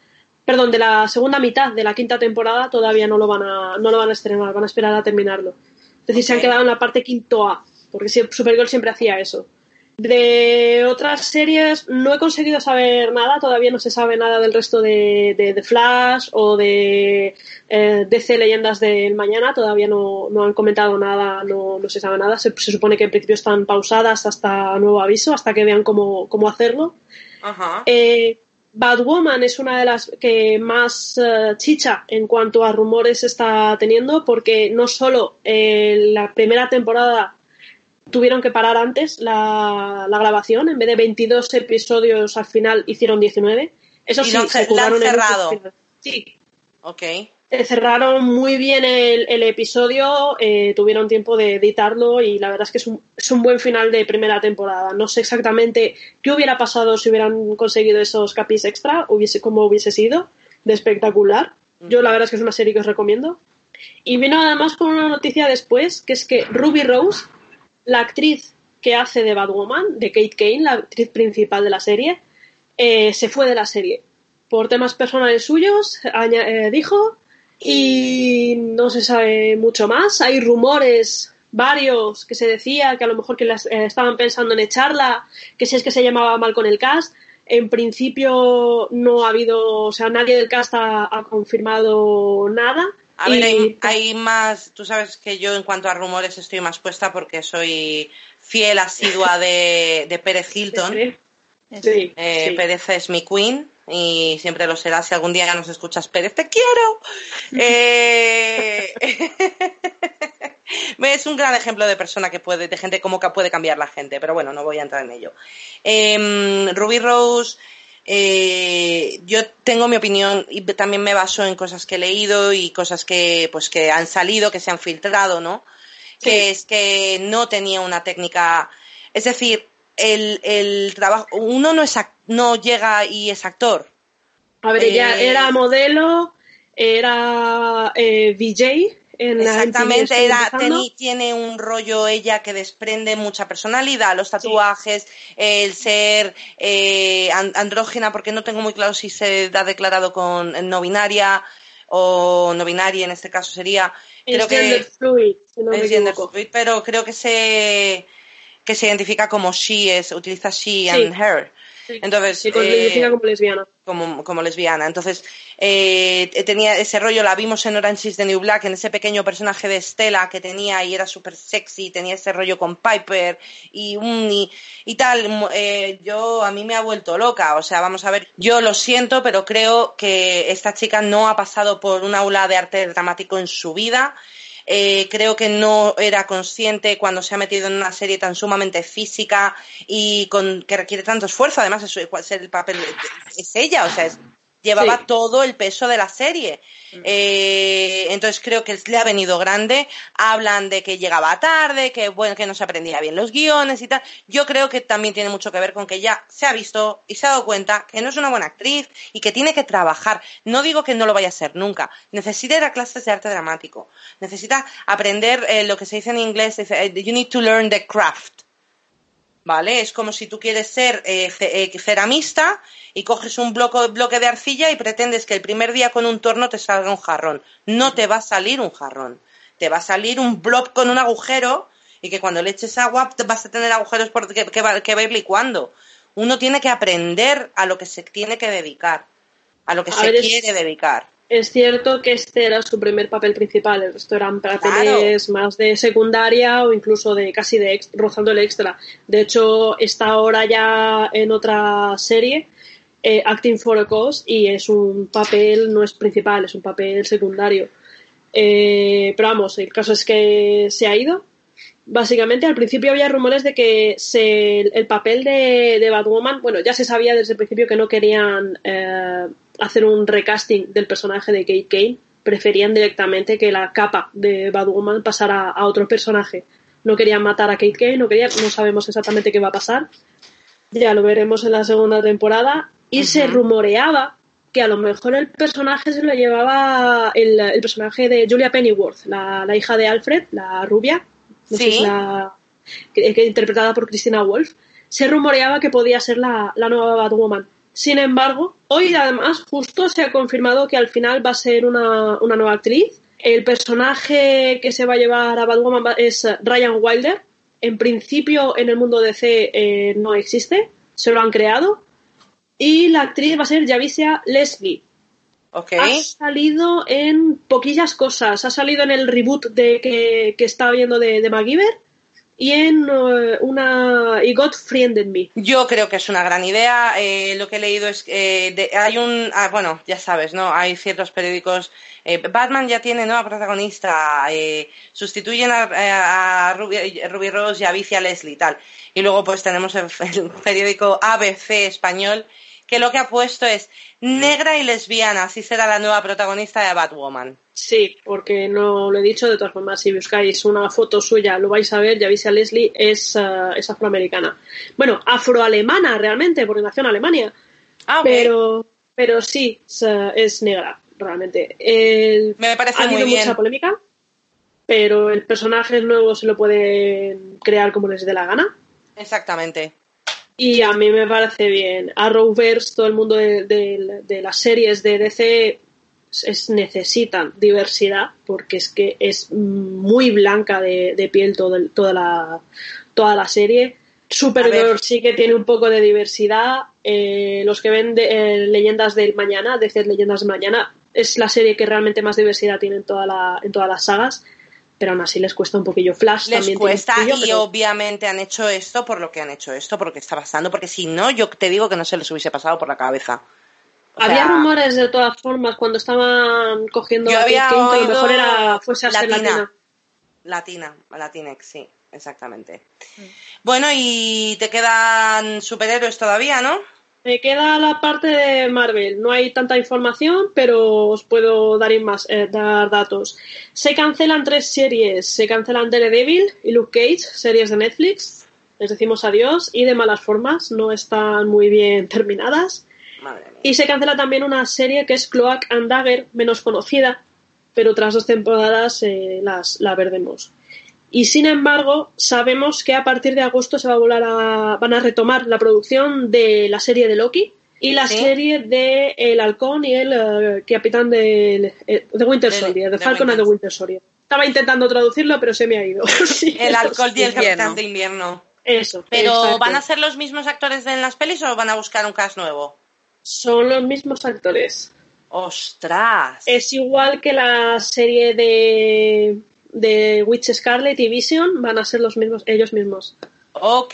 perdón, de la segunda mitad de la quinta temporada, todavía no lo van a, no lo van a estrenar, van a esperar a terminarlo. Es decir, se han quedado en la parte quinto A, porque Supergirl siempre hacía eso. De otras series no he conseguido saber nada, todavía no se sabe nada del resto de, de, de Flash o de eh, DC Leyendas del Mañana, todavía no, no han comentado nada, no, no se sabe nada, se, se supone que en principio están pausadas hasta nuevo aviso, hasta que vean cómo, cómo hacerlo. Ajá. Eh, Batwoman es una de las que más eh, chicha en cuanto a rumores está teniendo, porque no solo eh, la primera temporada tuvieron que parar antes la, la grabación, en vez de 22 episodios al final hicieron 19. Eso Y sí, se han el cerrado. Sí, Ok. cerraron muy bien el, el episodio, eh, tuvieron tiempo de editarlo y la verdad es que es un, es un buen final de primera temporada. No sé exactamente qué hubiera pasado si hubieran conseguido esos capis extra, hubiese, cómo hubiese sido de espectacular. Yo la verdad es que es una serie que os recomiendo. Y vino además con una noticia después, que es que Ruby Rose, la actriz que hace de Batwoman, de Kate Kane, la actriz principal de la serie, eh, se fue de la serie por temas personales suyos, eh, dijo, y no se sabe mucho más. Hay rumores varios que se decía que a lo mejor que las, eh, estaban pensando en echarla, que si es que se llamaba mal con el cast. En principio no ha habido, o sea, nadie del cast ha confirmado nada. A ver, hay, hay más. Tú sabes que yo, en cuanto a rumores, estoy más puesta porque soy fiel asidua de, de Pérez *laughs* Hilton. Sí, Eh, sí. Pérez es mi queen y siempre lo será. Si algún día nos escuchas, Pérez, te quiero. *laughs* Eh, *laughs* es un gran ejemplo de persona que puede, de gente como que puede cambiar la gente, pero bueno, no voy a entrar en ello. Em, Ruby Rose, eh, yo tengo mi opinión y también me baso en cosas que he leído y cosas que, pues, que han salido, que se han filtrado, ¿no? Sí. Que es que no tenía una técnica, es decir, el, el trabajo, uno no es no llega y es actor. A ver, ella Eh, era modelo, era eh, VJ En la Exactamente, era, teni- tiene un rollo ella que desprende mucha personalidad, los tatuajes, el ser eh, an- andrógena, porque no tengo muy claro si se da declarado con no binaria o no binaria en este caso sería. Creo Es que fluid, si no es fluid, pero creo que se que se identifica como she es, utiliza she Sí. and her. Sí. Entonces, con- eh, identifica como lesbiana. Como, como lesbiana. Entonces, eh, tenía ese rollo, la vimos en Orange is the New Black, en ese pequeño personaje de Stella que tenía y era súper sexy, tenía ese rollo con Piper y un y, y tal. Mo- eh, yo, a mí me ha vuelto loca. O sea, vamos a ver, yo lo siento, pero creo que esta chica no ha pasado por un aula de arte dramático en su vida. Eh, creo que no era consciente cuando se ha metido en una serie tan sumamente física y con que requiere tanto esfuerzo. Además, es, el papel es ella, o sea, es- llevaba Sí. todo el peso de la serie. Eh, entonces creo que le ha venido grande. Hablan de que llegaba tarde, que bueno, que no se aprendía bien los guiones y tal. Yo creo que también tiene mucho que ver con que ya se ha visto y se ha dado cuenta que no es una buena actriz y que tiene que trabajar. No digo que no lo vaya a ser nunca. Necesita ir a clases de arte dramático. Necesita aprender eh, lo que se dice en inglés. eh, You need to learn the craft. ¿Vale? Es como si tú quieres ser eh, eh, ceramista y coges un bloco, bloque de arcilla y pretendes que el primer día con un torno te salga un jarrón. No te va a salir un jarrón. Te va a salir un blob con un agujero y que cuando le eches agua vas a tener agujeros por que, que va, que va a ir licuando. Uno tiene que aprender a lo que se tiene que dedicar, a lo que A se ver, es- quiere dedicar. Es cierto que este era su primer papel principal, el resto eran papeles más de secundaria o incluso de casi de ex- rozando el extra. De hecho, está ahora ya en otra serie, eh, Acting for a Cause, y es un papel, no es principal, es un papel secundario. Eh, pero vamos, el caso es que se ha ido. Básicamente, al principio había rumores de que se, el papel de, de Batwoman, bueno, ya se sabía desde el principio que no querían eh, hacer un recasting del personaje de Kate Kane, preferían directamente que la capa de Batwoman pasara a otro personaje. No querían matar a Kate Kane, no querían, no sabemos exactamente qué va a pasar. Ya lo veremos en la segunda temporada. Y se rumoreaba que a lo mejor el personaje se lo llevaba el, el personaje de Julia Pennyworth, la, la hija de Alfred, la rubia, no Sí. la, que, que interpretada por Christina Wolf, se rumoreaba que podía ser la, la nueva Batwoman. Sin embargo, hoy además justo se ha confirmado que al final va a ser una, una nueva actriz. El personaje que se va a llevar a Batwoman es Ryan Wilder. En principio en el mundo DC eh, no existe, se lo han creado. Y la actriz va a ser Javicia Leslie. ¿Ok? Ha salido en poquillas cosas. Ha salido en el reboot de que, que está viendo de, de MacGyver y en eh, una. y God Friended Me. Yo creo que es una gran idea. eh, lo que he leído es que eh, hay un, ah, bueno, ya sabes, ¿no? Hay ciertos periódicos. eh, Batman ya tiene nueva protagonista. eh, sustituyen a, a Ruby, Ruby Rose y a Vicia Leslie y tal. Y luego pues tenemos el, *laughs* el periódico ABC español que lo que ha puesto es negra y lesbiana. Así será la nueva protagonista de Batwoman. Sí, porque no lo he dicho, de todas formas, si buscáis una foto suya, lo vais a ver, Javicia Leslie es, eh, es afroamericana. Bueno, afroalemana realmente, porque nació en Alemania. Ah. Pero, pero sí, es, es negra, realmente. El- Me parece ha habido bien. mucha polémica, pero el personaje nuevo se lo pueden crear como les dé la gana. Exactamente. Y a mí me parece bien. Arrowverse, todo el mundo de, de- de las series de DC es, necesitan diversidad porque es que es muy blanca de, de piel todo el- toda, la, toda la serie. Supergirl sí que tiene un poco de diversidad. Eh, los que ven de- eh, Leyendas del Mañana, DC Leyendas del Mañana, es la serie que realmente más diversidad tiene en, toda la, en todas las sagas. Pero aún así les cuesta un poquillo. Flash Les también cuesta tiene y pero- obviamente han hecho esto por lo que han hecho esto, porque está pasando, porque si no, yo te digo que no se les hubiese pasado por la cabeza. O Había sea, rumores de todas formas cuando estaban cogiendo Yo había Kane, que a lo mejor era fuese a ser latina. latina. Latina, Latinex, sí, exactamente. Bueno, y te quedan superhéroes todavía, ¿no? Me queda la parte de Marvel. No hay tanta información, pero os puedo dar, más, eh, dar datos. Se cancelan tres series. Se cancelan Daredevil y Luke Cage, series de Netflix. Les decimos adiós y de malas formas. No están muy bien *laughs* terminadas. Madre mía. Y se cancela también una serie que es Cloak and Dagger, menos conocida, pero tras dos temporadas eh, las, la perdemos. Y sin embargo, sabemos que a partir de agosto se va a volar a, van a retomar la producción de la serie de Loki y la Sí. serie de El Halcón y el eh, Capitán de, eh, de Winter De- Soldier, de de Falcon and the Winter- Soldier. Estaba intentando traducirlo, pero se me ha ido. *laughs* Sí, El alcohol y el Invierno. capitán de invierno. Eso. Pero exacto. ¿van a ser los mismos actores de en las pelis o van a buscar un cast nuevo? Son los mismos actores. ¡Ostras! Es igual que la serie de, de Witch Scarlet y Vision, van a ser los mismos, ellos mismos. Ok,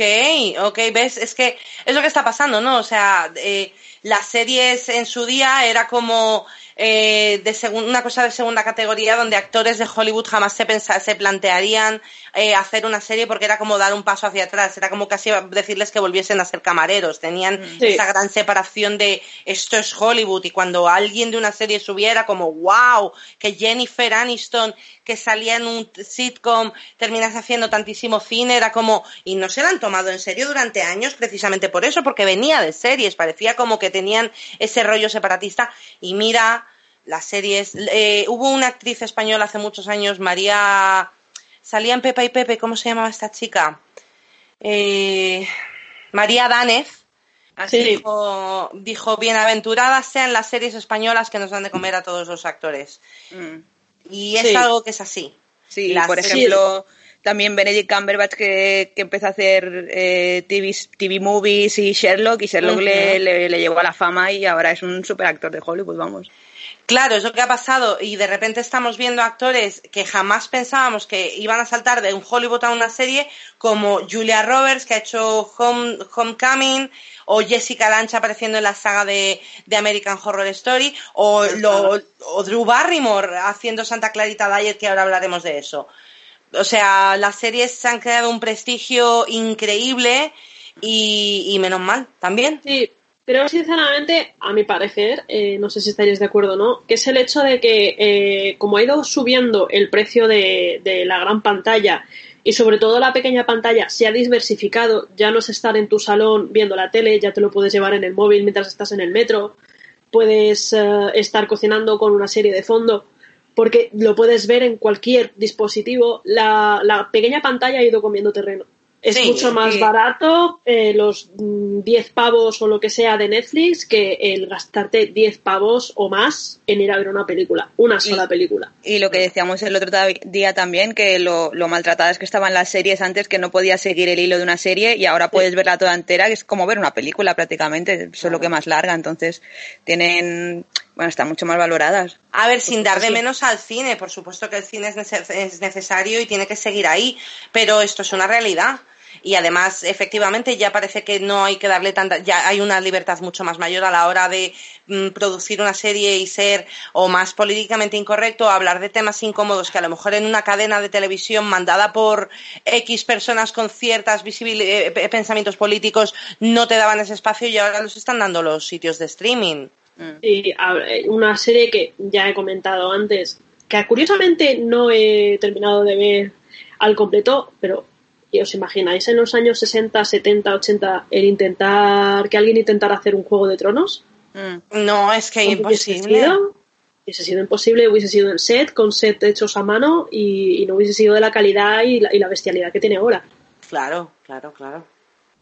ok, ves, es que es lo que está pasando, ¿no? O sea, eh, las series en su día era como eh, de una cosa de segunda categoría donde actores de Hollywood jamás se, se plantearían eh, hacer una serie porque era como dar un paso hacia atrás, era como casi decirles que volviesen a ser camareros, tenían Sí. esa gran separación de esto es Hollywood y cuando alguien de una serie subiera como wow, que Jennifer Aniston que salía en un sitcom terminase haciendo tantísimo cine, era como y no se la han tomado en serio durante años precisamente por eso, porque venía de series, parecía como que tenían ese rollo separatista y mira las series, eh, hubo una actriz española hace muchos años, María salía en Pepa y Pepe, ¿cómo se llamaba esta chica? Eh, María Danez, Sí. dijo, dijo, bienaventuradas sean las series españolas que nos dan de comer a todos los actores. Mm. Y es Sí. algo que es así. Sí, Las por series- ejemplo, también Benedict Cumberbatch que, que empezó a hacer eh, TV, TV movies y Sherlock, y Sherlock le, le, le llevó a la fama y ahora es un super actor de Hollywood, vamos. Claro, es lo que ha pasado y de repente estamos viendo actores que jamás pensábamos que iban a saltar de un Hollywood a una serie como Julia Roberts que ha hecho Home, Homecoming o Jessica Lange apareciendo en la saga de, de American Horror Story o, lo- o Drew Barrymore haciendo Santa Clarita Diet que ahora hablaremos de eso. O sea, las series se han creado un prestigio increíble y, y menos mal también. Sí, pero sinceramente, a mi parecer, eh, no sé si estaréis de acuerdo o no, que es el hecho de que eh, como ha ido subiendo el precio de, de la gran pantalla y sobre todo la pequeña pantalla se ha diversificado, ya no es estar en tu salón viendo la tele, ya te lo puedes llevar en el móvil mientras estás en el metro, puedes eh, estar cocinando con una serie de fondo, porque lo puedes ver en cualquier dispositivo, la pequeña pantalla ha ido comiendo terreno. Es Sí, mucho más sí. barato eh, los mm, 10 pavos o lo que sea de Netflix que el gastarte 10 pavos o más en ir a ver una película, una sola película. Y lo que decíamos el otro día también, que lo, lo maltratadas que estaban las series antes, que no podías seguir el hilo de una serie y ahora puedes verla toda entera, que es como ver una película prácticamente, solo que más larga, entonces tienen, bueno, están mucho más valoradas. A ver, sin dar de menos al cine, por supuesto que el cine es necesario y tiene que seguir ahí, pero esto es una realidad. Y además, efectivamente, ya parece que no hay que darle tanta, ya hay una libertad mucho más mayor a la hora de mm, producir una serie y ser o más políticamente incorrecto, o hablar de temas incómodos que a lo mejor en una cadena de televisión mandada por X personas con ciertas visibil- eh, pe- pensamientos políticos no te daban ese espacio y ahora los están dando los sitios de streaming. Y a ver, una serie que ya he comentado antes, que curiosamente no he terminado de ver al completo, pero ¿y ¿os imagináis en los años 60, 70, 80 el intentar que alguien intentara hacer un juego de tronos? Mm. No, es que ¿Cómo hubiese imposible. sido? Hubiese sido imposible, hubiese sido en set, con set hechos a mano y, y no hubiese sido de la calidad y la, y la bestialidad que tiene ahora. Claro, claro, claro.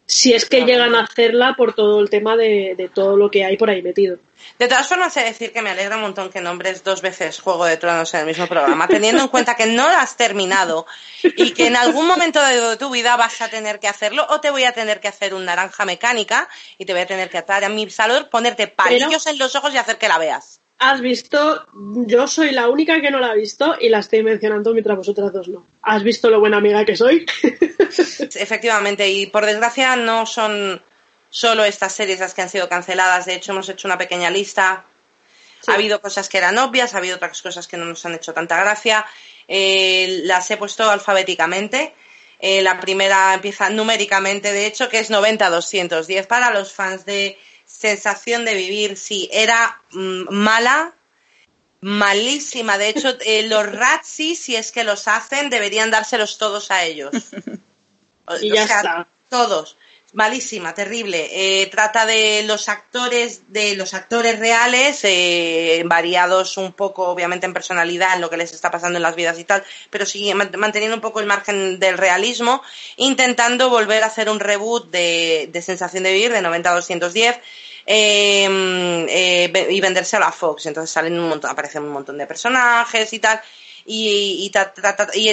Si es que llegan a hacerla por todo el tema de, de todo lo que hay por ahí metido. De todas formas, he de decir que me alegra un montón que nombres dos veces Juego de Tronos en el mismo programa, teniendo en cuenta que no lo has terminado y que en algún momento de tu vida vas a tener que hacerlo o te voy a tener que hacer un naranja mecánica y te voy a tener que atar a mi salud, ponerte palillos en los ojos y hacer que la veas. Has visto, yo soy la única que no la ha visto y la estoy mencionando mientras vosotras dos no. ¿Has visto lo buena amiga que soy? *laughs* Efectivamente, y por desgracia no son solo estas series las que han sido canceladas, de hecho hemos hecho una pequeña lista Sí. Ha habido cosas que eran obvias, ha habido otras cosas que no nos han hecho tanta gracia. Eh, las he puesto alfabéticamente. Eh, la primera empieza numéricamente, de hecho, que es 90-210 para los fans de Sensación de Vivir. Sí, era mm, mala, malísima. De hecho, eh, los Ratsi, si es que los hacen, deberían dárselos todos a ellos. *laughs* O- Y o ya sea, está. Todos. Malísima, terrible. Eh, trata de los actores, de los actores reales, eh, variados un poco, obviamente, en personalidad, en lo que les está pasando en las vidas y tal, pero sigue manteniendo un poco el margen del realismo, intentando volver a hacer un reboot de, de Sensación de Vivir, de 90 a 210, eh, y venderse a la Fox. Entonces salen un montón, aparecen un montón de personajes y tal y,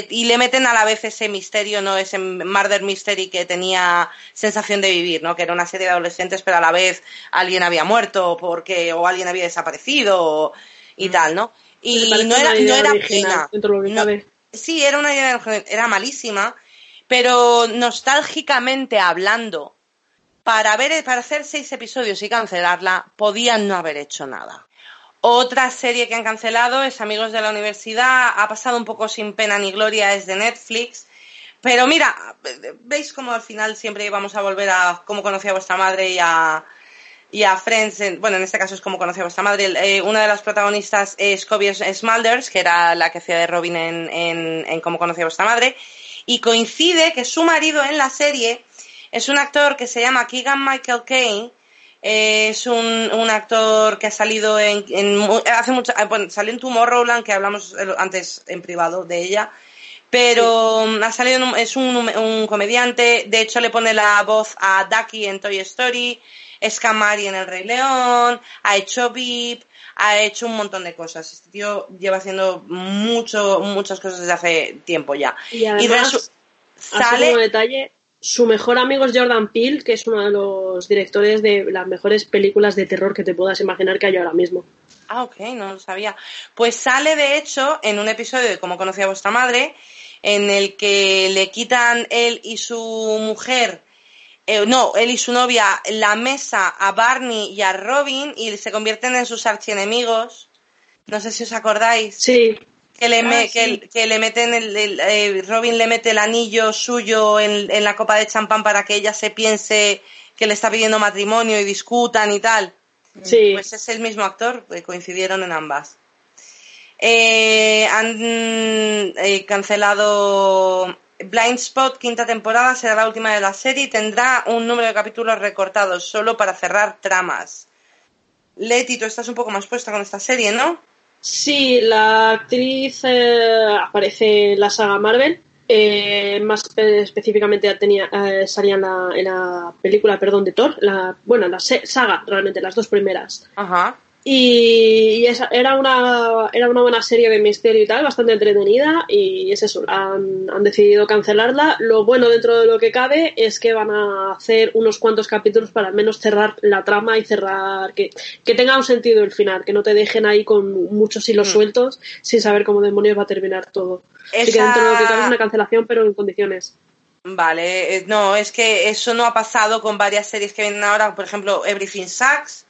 y, le meten a la vez ese misterio, ¿no? Ese murder mystery que tenía sensación de vivir, ¿no? Que era una serie de adolescentes, pero a la vez alguien había muerto porque, o alguien había desaparecido y mm. tal, ¿no? Y no era, no era pena. sí, era una idea, era malísima, pero nostálgicamente hablando, para para hacer seis episodios y cancelarla, podían no haber hecho nada. Otra serie que han cancelado es Amigos de la Universidad. Ha pasado un poco sin pena ni gloria, es de Netflix. Pero mira, veis cómo al final siempre vamos a volver a cómo conocía vuestra madre y a, a Friends. bueno, en este caso es cómo conocía vuestra madre. Eh, una de las protagonistas es Kobe Smulders, que era la que hacía de Robin en, en, en cómo conocía vuestra madre. Y coincide que su marido en la serie es un actor que se llama Keegan Michael Kane. Es un, un, actor que ha salido en, hace mucho, ah, bueno, salió en Tomorrowland, que hablamos antes en privado de ella, pero ha salido, es un, un, comediante, de hecho le pone la voz a Ducky en Toy Story, es Camari en El Rey León, ha hecho VIP, ha hecho un montón de cosas. Este tío lleva haciendo mucho, muchas cosas desde hace tiempo ya. Y además, sale... Como detalle, su mejor amigo es Jordan Peele, que es uno de los directores de las mejores películas de terror que te puedas imaginar que hay ahora mismo. Ah, ok, no lo sabía. Pues sale, de hecho, en un episodio de Cómo conocía a vuestra madre, en el que le quitan él y su mujer, eh, no, él y su novia, la mesa a Barney y a Robin y se convierten en sus archienemigos. No sé si os acordáis. Sí que le, ah, que, le meten el, eh, Robin le mete el anillo suyo en, en, la copa de champán para que ella se piense que le está pidiendo matrimonio y discutan y tal. Sí. Pues es el mismo actor, pues coincidieron en ambas. Eh, han eh, cancelado Blind Spot, quinta temporada, será la última de la serie y tendrá un número de capítulos recortados solo para cerrar tramas. Leti, tú estás un poco más puesta con esta serie, ¿no? Sí, la actriz eh, aparece en la saga Marvel. Eh, más específicamente tenía, eh, salía en la, en la, película, perdón, de Thor. La, bueno, la saga, realmente, las dos primeras. Ajá. Y, esa, era, una, era una buena serie de misterio y tal, bastante entretenida, y es eso, han, han, decidido cancelarla. Lo bueno dentro de lo que cabe es que van a hacer unos cuantos capítulos para al menos cerrar la trama y cerrar, que, que tenga un sentido el final, que no te dejen ahí con muchos hilos mm. sueltos sin saber cómo demonios va a terminar todo. Así que dentro de lo que cabe es una cancelación, pero en condiciones. Vale, eh, no, es que eso no ha pasado con varias series que vienen ahora, por ejemplo, Everything Sucks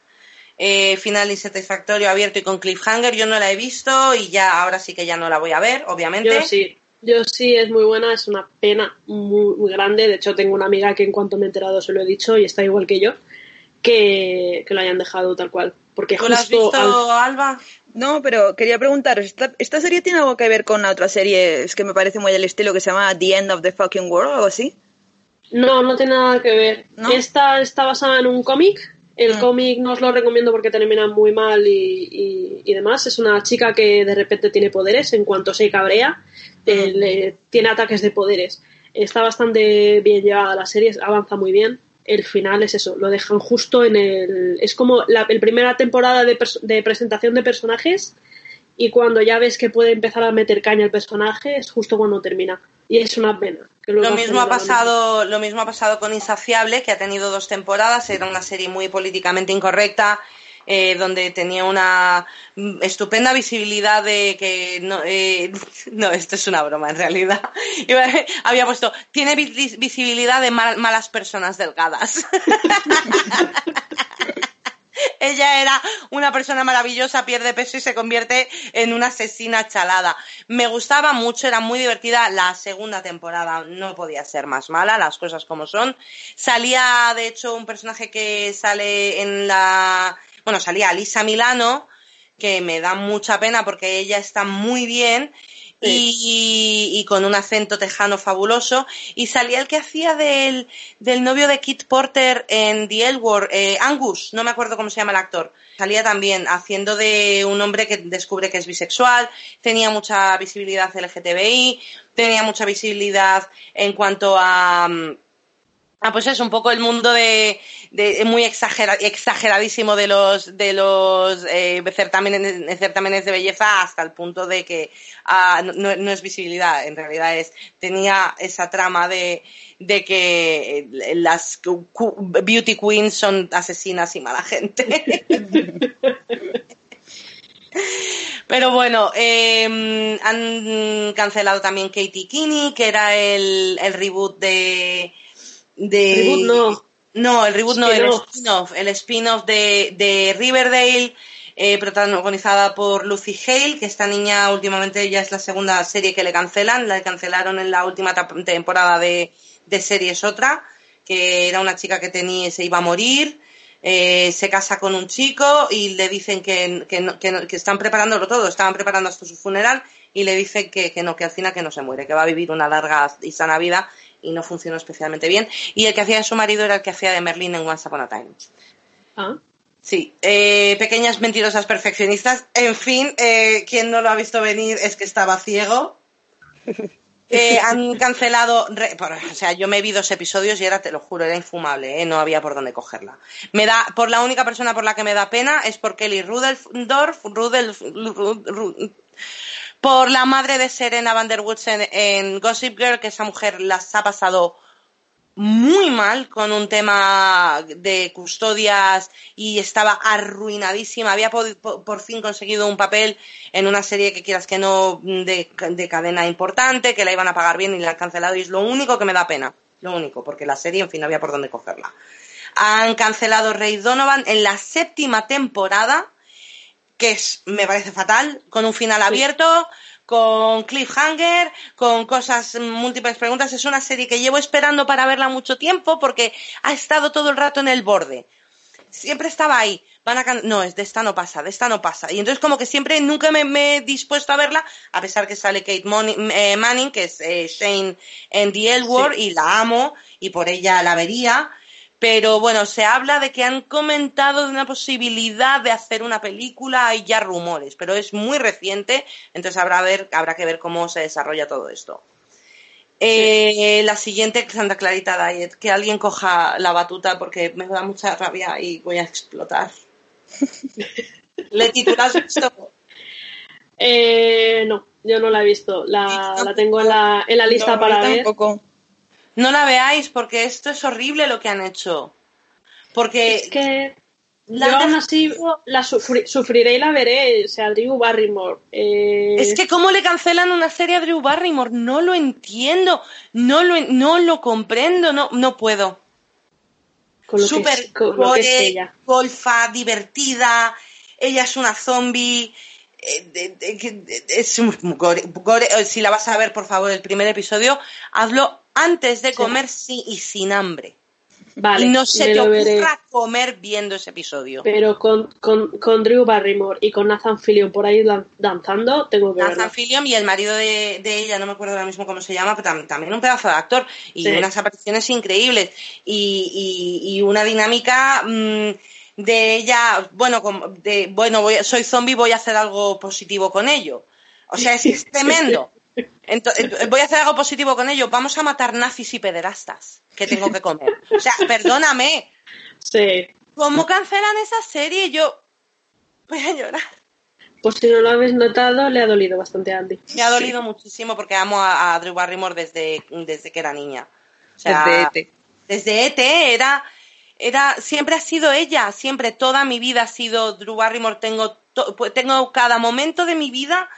eh, final insatisfactorio abierto y con cliffhanger. Yo no la he visto y ya ahora sí que ya no la voy a ver, obviamente. Yo sí, yo sí, es muy buena, es una pena muy, grande. De hecho, tengo una amiga que en cuanto me he enterado se lo he dicho y está igual que yo, que, que lo hayan dejado tal cual. Porque justo has visto, Alba? No, pero quería preguntaros, ¿esta, serie tiene algo que ver con otra serie es que me parece muy del estilo que se llama The End of the Fucking World o algo así? No, no tiene nada que ver. Esta está basada en un cómic el ah. cómic no os lo recomiendo porque termina muy mal y, y, demás. Es una chica que de repente tiene poderes. En cuanto se cabrea, eh, tiene ataques de poderes. Está bastante bien llevada la serie, avanza muy bien. El final es eso, lo dejan justo en el. Es como la primera temporada de, de presentación de personajes y cuando ya ves que puede empezar a meter caña el personaje es justo cuando termina y es una pena. lo mismo ha pasado, lo mismo ha pasado con Insaciable, que ha tenido dos temporadas, era una serie muy políticamente incorrecta, eh, donde tenía una estupenda visibilidad de que no, eh, *laughs* no, esto es una broma en realidad. *laughs* Había puesto, tiene visibilidad de malas personas delgadas. *laughs* Ella era una persona maravillosa, pierde peso y se convierte en una asesina chalada. Me gustaba mucho, era muy divertida. La segunda temporada no podía ser más mala, las cosas como son. Salía, de hecho, un personaje que sale en la. Bueno, salía Lisa Milano, que me da mucha pena porque ella está muy bien y, con un acento tejano fabuloso. Y salía el que hacía del, del novio de Kit Porter en The L Word, eh, Angus, no me acuerdo cómo se llama el actor. Salía también haciendo de un hombre que descubre que es bisexual, tenía mucha visibilidad LGTBI, tenía mucha visibilidad en cuanto a... Ah, pues es un poco el mundo de, de muy exagera, exageradísimo de los de los eh, certámenes, certámenes de belleza hasta el punto de que ah, no, no es visibilidad, en realidad es tenía esa trama de, de que las beauty queens son asesinas y mala gente. *laughs* Pero bueno, eh, han cancelado también Katie Kinney, que era el, el reboot de, de... Reboot no. No, el reboot no, el Spin-off. El spin-off de, de Riverdale, eh, protagonizada por Lucy Hale, que esta niña últimamente ya es la segunda serie que le cancelan. La cancelaron en la última temporada de, de series otra, que era una chica que tenía, se iba a morir. eh, se casa con un chico y le dicen que, que, no- que no- que están preparándolo todo, estaban preparando hasta su funeral y le dicen que, que no, que al final que no se muere, que va a vivir una larga y sana vida y no funcionó especialmente bien. Y el que hacía de su marido era el que hacía de Merlin en Once Upon a Time. Ah, Sí, eh, pequeñas mentirosas perfeccionistas. En fin, eh, quien no lo ha visto venir es que estaba ciego. *laughs* Eh, han cancelado, re- por- o sea, yo me vi dos episodios y era, te lo juro, era infumable, ¿eh? no había por dónde cogerla. Me da, por la única persona por la que me da pena es por Kelly Rudolph, Rudolph, Ru- Ru- por la madre de Serena Van der Woodsen en Gossip Girl, que esa mujer las ha pasado muy mal con un tema de custodias y estaba arruinadísima. Había pod- po- por fin conseguido un papel en una serie que quieras que no de, de cadena importante, que la iban a pagar bien y la han cancelado y es lo único que me da pena. Lo único, porque la serie, en fin, no había por dónde cogerla. Han cancelado Ray Donovan en la séptima temporada, que es, me parece fatal, con un final abierto, con cliffhanger, con cosas, múltiples preguntas. Es una serie que llevo esperando para verla mucho tiempo porque ha estado todo el rato en el borde. Siempre estaba ahí. Van a no, es de esta no pasa, de esta no pasa. Y entonces como que siempre nunca me, me he dispuesto a verla, a pesar que sale Kate Moni- eh, Manning, que es eh, Shane en The L Word, y la amo, y por ella la vería. Pero bueno, se habla de que han comentado de una posibilidad de hacer una película, hay ya rumores, pero es muy reciente, entonces habrá, ver, habrá que ver cómo se desarrolla todo esto. Eh, la siguiente, Santa Clarita Diet, que alguien coja la batuta porque me da mucha rabia y voy a explotar. *laughs* Leti, ¿tú la has visto? eh, no, yo no la he visto. La, la tengo en la, en la lista No, para ver. tampoco. No la veáis porque esto es horrible lo que han hecho. Porque Es que La yo han aún así la sufri- sufriré y la veré. O sea, Drew Barrymore. eh, Es que cómo le cancelan una serie a Drew Barrymore, no lo entiendo, no lo, no lo comprendo, no, no puedo. con lo que Súper es- con lo que es gore, ella. golfa, divertida, ella es una zombie, eh, es un gore, gore. Si la vas a ver, por favor, el primer episodio, hazlo antes de comer sí, y sin hambre. Vale, y no se te veré. ocurra comer viendo ese episodio. Pero con, con, con Drew Barrymore y con Nathan Fillion por ahí dan- danzando, tengo que Nathan verlo. Fillion y el marido de, de ella, no me acuerdo ahora mismo cómo se llama, pero tam- también un pedazo de actor y Sí. unas apariciones increíbles y, y- y una dinámica mm, de ella, bueno, como de, bueno, voy, a- soy zombie, voy a hacer algo positivo con ello. O sea, es, *laughs* es tremendo. Entonces, voy a hacer algo positivo con ello. Vamos a matar nazis y pederastas que tengo que comer. O sea, perdóname. Sí. ¿Cómo cancelan esa serie? Yo voy a llorar. Pues si no lo habéis notado, le ha dolido bastante a Andy. Me ha dolido muchísimo porque amo a, a Drew Barrymore desde, desde que era niña. O sea, Desde ET. Desde ET era, era, siempre ha sido ella, siempre, toda mi vida ha sido Drew Barrymore. Tengo, to- pu- tengo cada momento de mi vida,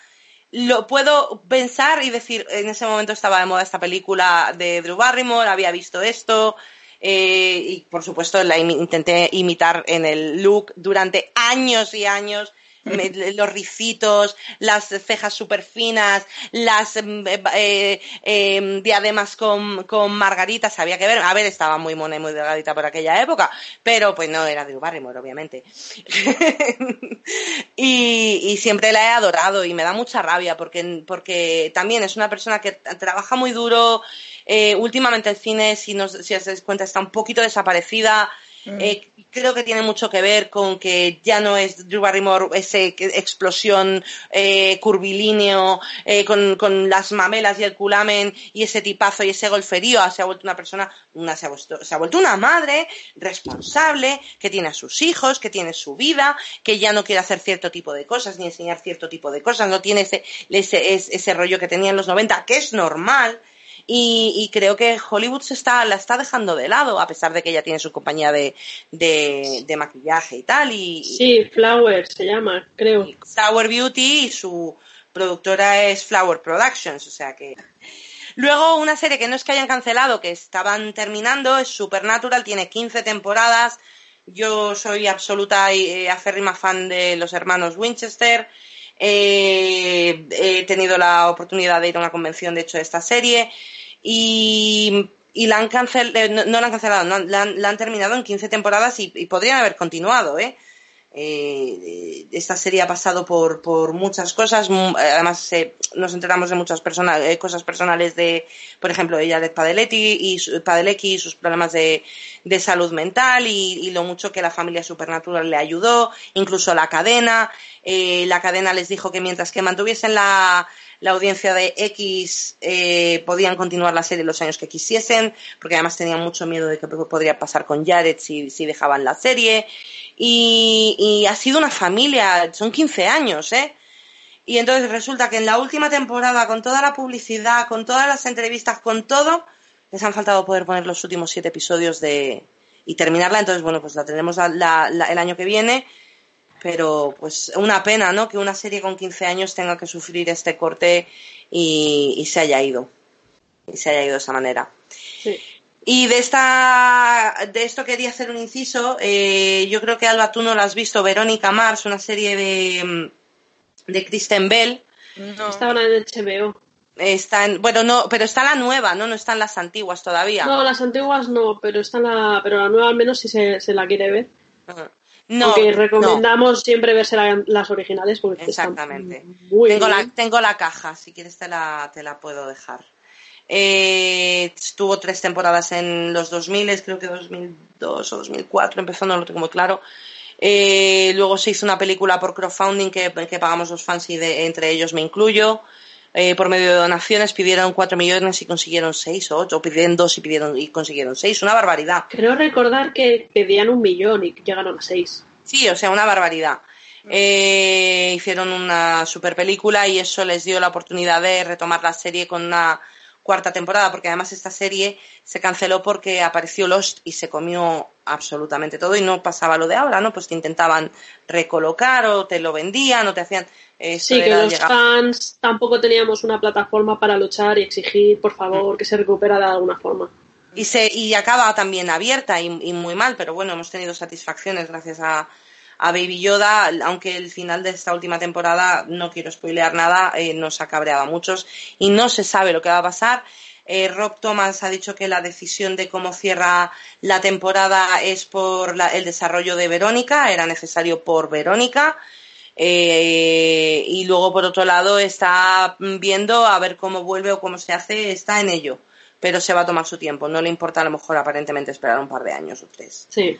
lo puedo pensar y decir, en ese momento estaba de moda esta película de Drew Barrymore, había visto esto, eh, y por supuesto la intenté imitar en el look durante años y años. Los ricitos, las cejas súper finas, las mm, eh, eh, eh, diademas con, con margaritas, había que ver. A ver, estaba muy mona y muy delgadita por aquella época, pero pues no era Drew Barrymore, obviamente. *laughs* y, y siempre la he adorado y me da mucha rabia porque, porque también es una persona que trabaja muy duro. Eh, últimamente el cine, si, nos, si os dais cuenta, está un poquito desaparecida. Eh, creo que tiene mucho que ver con que ya no es Drew Barrymore ese explosión eh, curvilíneo eh, con, con las mamelas y el culamen y ese tipazo y ese golferío. Se ha vuelto una persona, una, se, ha vuelto, se ha vuelto una madre responsable que tiene a sus hijos, que tiene su vida, que ya no quiere hacer cierto tipo de cosas ni enseñar cierto tipo de cosas. No tiene ese, ese, ese, ese rollo que tenía en los 90, que es normal. Y, y creo que Hollywood se está, la está dejando de lado, a pesar de que ella tiene su compañía de, de, de maquillaje y tal. Y, Sí, Flower se llama, creo. Flower Beauty y su productora es Flower Productions, o sea que. Luego, una serie que no es que hayan cancelado, que estaban terminando, es Supernatural, tiene 15 temporadas. Yo soy absoluta y eh, acérrima fan de los hermanos Winchester. Eh, he tenido la oportunidad de ir a una convención, de hecho, de esta serie. Y, y la han cancelado, no, no la han cancelado, no, la, han, terminado en 15 temporadas y, podrían haber continuado, ¿eh? Eh, esta serie ha pasado por, por muchas cosas, además eh, nos enteramos de muchas personas, eh, cosas personales de, por ejemplo, ella de Padeletti y Padalecki y sus problemas de, de salud mental y, y lo mucho que la familia Supernatural le ayudó, incluso la cadena, eh, la cadena les dijo que mientras que mantuviesen la, la audiencia de X eh, podían continuar la serie los años que quisiesen, porque además tenían mucho miedo de que podría pasar con Jared si, si dejaban la serie. Y, ha sido una familia, son 15 años, ¿eh? Y entonces resulta que en la última temporada, con toda la publicidad, con todas las entrevistas, con todo, les han faltado poder poner los últimos siete episodios de y terminarla. Entonces, bueno, pues la tendremos la- la- la- el año que viene. Pero, pues, una pena, ¿no? Que una serie con 15 años tenga que sufrir este corte y, y se haya ido. Y se haya ido de esa manera. Sí. Y de esta, de esto quería hacer un inciso. eh, yo creo que Alba, tú no la has visto. Verónica Mars, una serie de, mm, de Kristen Bell. No. Estaban en HBO. Está en, bueno, no, pero está la nueva, ¿no? No están las antiguas todavía. No, las antiguas no, pero está la, pero la nueva al menos si se, se la quiere ver. No, Aunque no. recomendamos siempre verse la- las originales porque Exactamente. muy tengo, la, tengo la caja, si quieres te la, te la puedo dejar. Eh, estuvo tres temporadas en los 2000, creo que 2002 o 2004, empezó, no lo tengo muy claro. Eh, luego se hizo una película por crowdfunding que, que pagamos los fans y de, entre ellos me incluyo. Eh, por medio de donaciones pidieron 4 millones y consiguieron 6 o 8, o pidieron 2 y, pidieron, y consiguieron 6, una barbaridad. Creo recordar que pedían un millón y llegaron a seis. Sí, o sea, una barbaridad. Eh, hicieron una super película y eso les dio la oportunidad de retomar la serie con una cuarta temporada, porque además esta serie se canceló porque apareció Lost y se comió absolutamente todo y no pasaba lo de ahora, ¿no? Pues te intentaban recolocar o te lo vendían o te hacían... Sí, que los llegar- fans tampoco teníamos una plataforma para luchar y exigir, por favor, que se recupera de alguna forma. y se y acaba también abierta y, y muy mal pero bueno hemos tenido satisfacciones gracias a, a Baby Yoda aunque el final de esta última temporada no quiero spoilear nada eh, nos ha cabreado a muchos y no se sabe lo que va a pasar. Eh, Rob Thomas ha dicho que la decisión de cómo cierra la temporada es por la- el desarrollo de Verónica era necesario por Verónica eh, y luego por otro lado está viendo a ver cómo vuelve o cómo se hace está en ello pero se va a tomar su tiempo. No le importa a lo mejor aparentemente esperar un par de años o tres. Sí.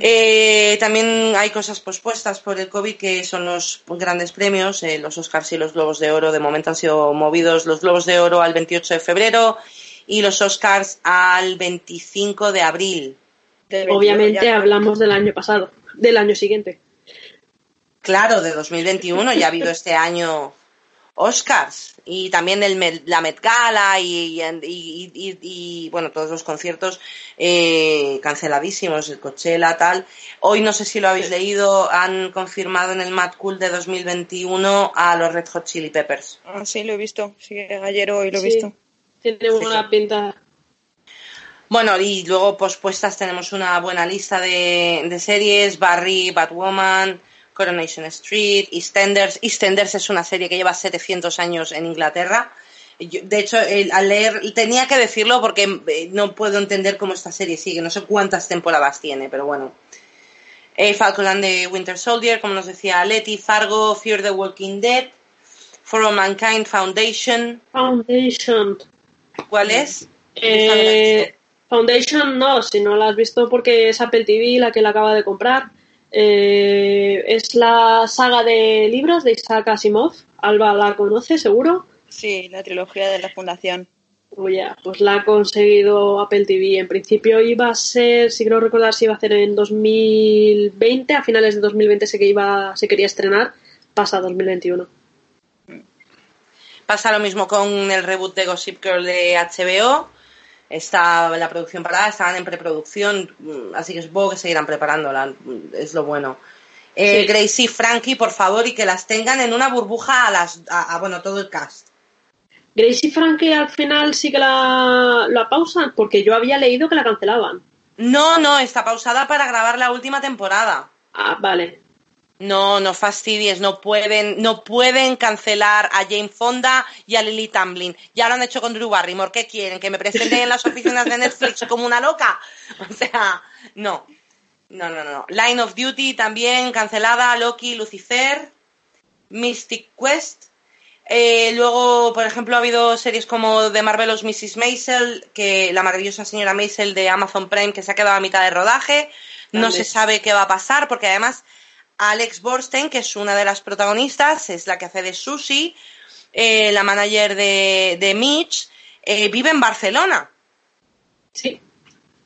Eh, también hay cosas pospuestas por el COVID que son los grandes premios, eh, los Oscars y los Globos de Oro. De momento han sido movidos los Globos de Oro al 28 de febrero y los Oscars al 25 de abril. Del 21 Obviamente ya. hablamos del año pasado, del año siguiente. Claro, de 2021 ya ha habido este año Oscars y también el, la Met Gala y, y- y- y- y, bueno, todos los conciertos eh, canceladísimos, el Coachella, tal. Hoy no sé si lo habéis leído, han confirmado en el Mad Cool de 2021 a los Red Hot Chili Peppers. Ah, sí, lo he visto. Sí, ayer hoy lo he Sí. visto. Tiene buena sí. pinta. Bueno, y luego pospuestas tenemos una buena lista de, de series, Barry, Batwoman, Coronation Street, EastEnders. EastEnders es una serie que lleva 700 años en Inglaterra. de hecho, al leer, tenía que decirlo porque eh, no puedo entender cómo esta serie sigue. No sé cuántas temporadas tiene, pero bueno. Eh, Falcon and the Winter Soldier, como nos decía Letty, Fargo, Fear the Walking Dead, For All Mankind Foundation. Foundation. ¿Cuál es? Eh, Foundation no, si no la has visto porque es Apple TV la que la acaba de comprar. Eh, es la saga de libros de Isaac Asimov. Alba la conoce, seguro. Sí, la trilogía de la Fundación. pues la ha conseguido Apple TV. En principio iba a ser, si quiero recordar, si iba a ser en 2020, a finales de 2020 sé que iba, se quería estrenar, pasa 2021. Pasa lo mismo con el reboot de Gossip Girl de HBO está la producción parada, estaban en preproducción, mm, así que supongo que seguirán preparándola, mm, es lo bueno. Eh, Gracie y Frankie, por favor, y que las tengan en una burbuja a las, a, bueno, todo el cast. Gracie y Frankie al final sí que la, la pausan, porque yo había leído que la cancelaban. No, no, está pausada para grabar la última temporada. Ah, vale. No, no fastidies, no pueden, no pueden cancelar a Jane Fonda y a Lily Tamblyn. Ya lo han hecho con Drew Barrymore. ¿Qué quieren? ¿Que me presenten en las oficinas de Netflix como una loca? *laughs* O sea, no. No, no, no. Line of Duty también cancelada, Loki, Lucifer, Mystic Quest. Eh, luego, por ejemplo, ha habido series como The Marvelous Mrs. Maisel, que la maravillosa señora Maisel de Amazon Prime, que se ha quedado a mitad de rodaje. No se sabe qué va a pasar, porque además Alex Borstein, que es una de las protagonistas, es la que hace de Susie, eh, la manager de, Mitch, eh, vive en Barcelona. Sí.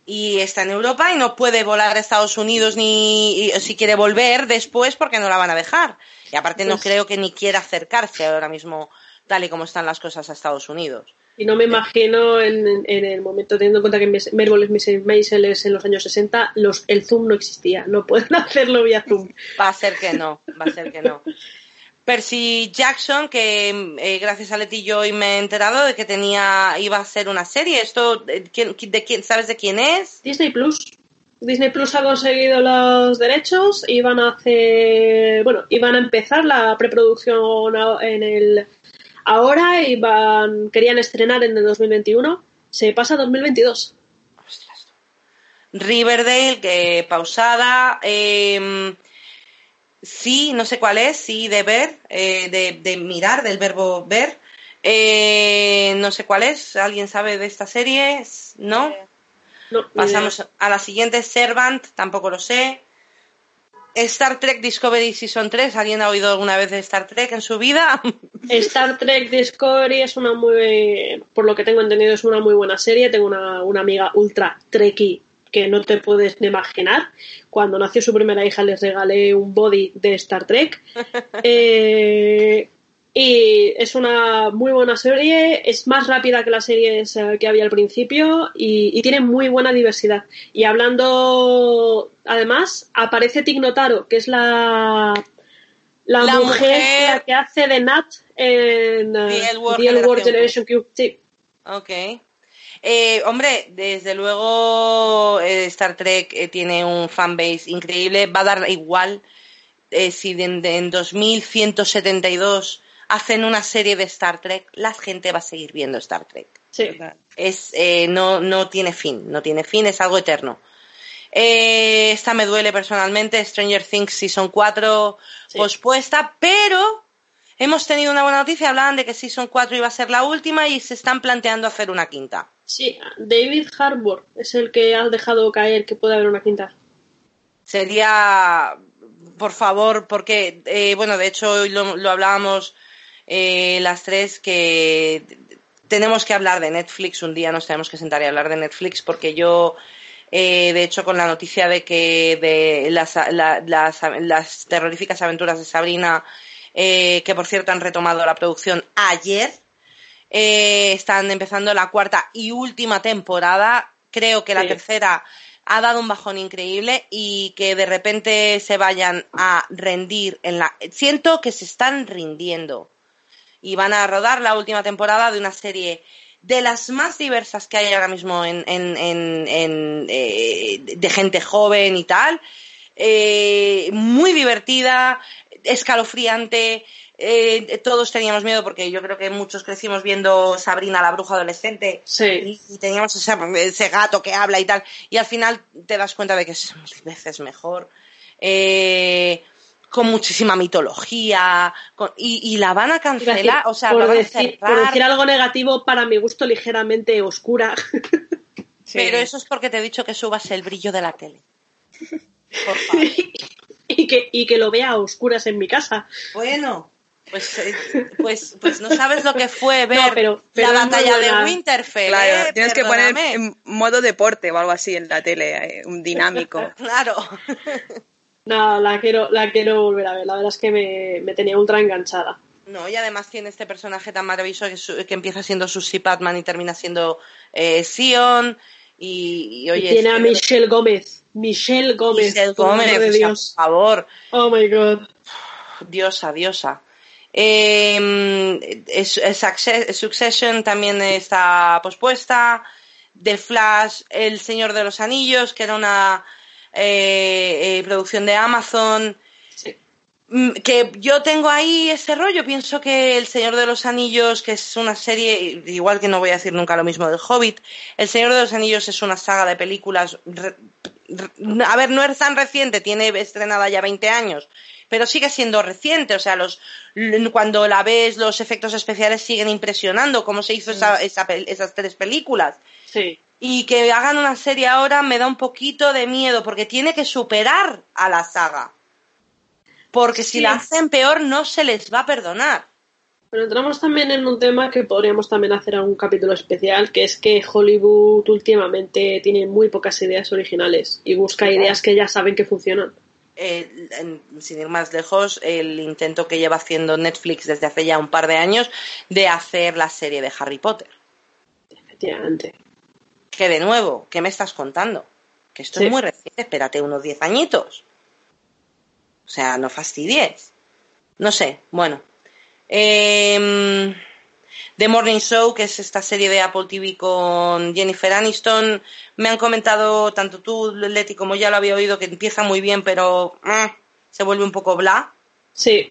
Y está en Europa y no puede volar a Estados Unidos ni si quiere volver después porque no la van a dejar. Y aparte no pues creo que ni quiera acercarse ahora mismo tal y como están las cosas a Estados Unidos. Y no me imagino en, el momento, teniendo en cuenta que Marvel Maisel es en los años 60, los, el Zoom no existía. No pueden *laughs* hacerlo vía Zoom. Va a ser que no, va a ser que no. Percy Jackson, que eh, gracias a Leti hoy me he enterado de que tenía iba a ser una serie. Esto, de quién, ¿sabes de quién es? Disney Plus. Disney Plus ha conseguido los derechos, iban a hacer, bueno, iban a empezar la preproducción en el Ahora iban, querían estrenar en el 2021, se pasa a 2022. Riverdale, que pausada. Em, sí, no sé cuál es, sí, de ver, eh, de, mirar, del verbo ver. Eh, no sé cuál es, ¿alguien sabe de esta serie? ¿No? no Pasamos a la siguiente, Servant, tampoco lo sé. Star Trek Discovery Season 3, ¿alguien ha oído alguna vez de Star Trek en su vida? *laughs* Star Trek Discovery es una muy, por lo que tengo entendido, es una muy buena serie. Tengo una, una amiga ultra trekkie que no te puedes imaginar. Cuando nació su primera hija les regalé un body de Star Trek. *laughs* eh, y es una muy buena serie, es más rápida que las series eh, que había al principio y, tiene muy buena diversidad. Y hablando, además, aparece Tig Notaro, que es la, la, mujer, que hace de Nat en The World, Generation Q. Sí. Ok. Eh, hombre, desde luego eh, Star Trek tiene un fanbase increíble. Va a dar igual si en, en 2172 hacen una serie de Star Trek, la gente va a seguir viendo Star Trek. Sí. Es, eh, no, no tiene fin, no tiene fin, es algo eterno. Eh, esta me duele personalmente, Stranger Things Season 4 pospuesta, pero hemos tenido una buena noticia, hablaban de que Season 4 iba a ser la última y se están planteando hacer una quinta. Sí, David Harbour es el que ha dejado caer que puede haber una quinta. Sería, por favor, porque, eh, bueno, de hecho hoy lo hablábamos eh, las tres que tenemos que hablar de Netflix, un día nos tenemos que sentar y hablar de Netflix porque yo, eh, de hecho, con la noticia de que de las, las, terroríficas aventuras de Sabrina, eh, que por cierto han retomado la producción ayer, están empezando la cuarta y última temporada, creo que la tercera ha dado un bajón increíble y que de repente se vayan a rendir en la... Siento que se están rindiendo y van a rodar la última temporada de una serie de las más diversas que hay ahora mismo en, en, en, eh, de gente joven y tal. eh, muy divertida, escalofriante. eh, todos teníamos miedo porque yo creo que muchos crecimos viendo Sabrina la bruja adolescente Sí. y, y teníamos ese, ese gato que habla y tal y al final te das cuenta de que es mil veces mejor eh, con muchísima mitología con- y, y la van a decir, cancelar o sea por, van a decir, por decir algo negativo, para mi gusto ligeramente oscura. *laughs* pero eso es porque te he dicho que subas el brillo de la tele por *laughs* favor y, que, y que lo vea a oscuras en mi casa. Bueno, pues, eh, pues, pues no sabes lo que fue ver No, pero- pero la batalla de. Winterfell. Claro, ¿eh? tienes que poner en modo deporte o algo así en la tele, eh, un dinámico. *laughs* Claro. No, la quiero, la quiero volver a ver. La verdad es que me, me tenía ultra enganchada. No, y además tiene este personaje tan maravilloso que, su- que empieza siendo Susie Patman y termina siendo eh, Sion. Y, y, oye, y tiene a Michelle Gómez. Michelle Gómez. Michelle Gómez, de Dios. por favor. Oh my god. Diosa, diosa. Eh, es- es Succe- Succession también está pospuesta. The Flash, El Señor de los Anillos, que era una eh, eh, producción de Amazon. Sí. Mm, Que yo tengo ahí ese rollo. Pienso que El Señor de los Anillos, que es una serie, igual que no voy a decir nunca lo mismo del Hobbit, El Señor de los Anillos es una saga de películas. re- re- a ver, no es tan reciente, tiene estrenada ya 20 años, pero sigue siendo reciente. O sea, los cuando la ves, los efectos especiales siguen impresionando, cómo se hizo esa- esa pel- esas tres películas. Sí. Y que hagan una serie ahora me da un poquito de miedo, porque tiene que superar a la saga. Porque si la hacen peor, no se les va a perdonar. Pero entramos también en un tema que podríamos también hacer algún capítulo especial, que es que Hollywood últimamente tiene muy pocas ideas originales y busca ideas que ya saben que funcionan. Eh, sin ir más lejos, el intento que lleva haciendo Netflix desde hace ya un par de años de hacer la serie de Harry Potter. Efectivamente. Que de nuevo, ¿qué me estás contando? Que esto Sí. es muy reciente, espérate unos 10 añitos. O sea, no fastidies. No sé, bueno. Em, The Morning Show, que es esta serie de Apple TV con Jennifer Aniston, me han comentado tanto tú, Leti, como ya lo había oído, que empieza muy bien, pero eh, se vuelve un poco bla. Sí.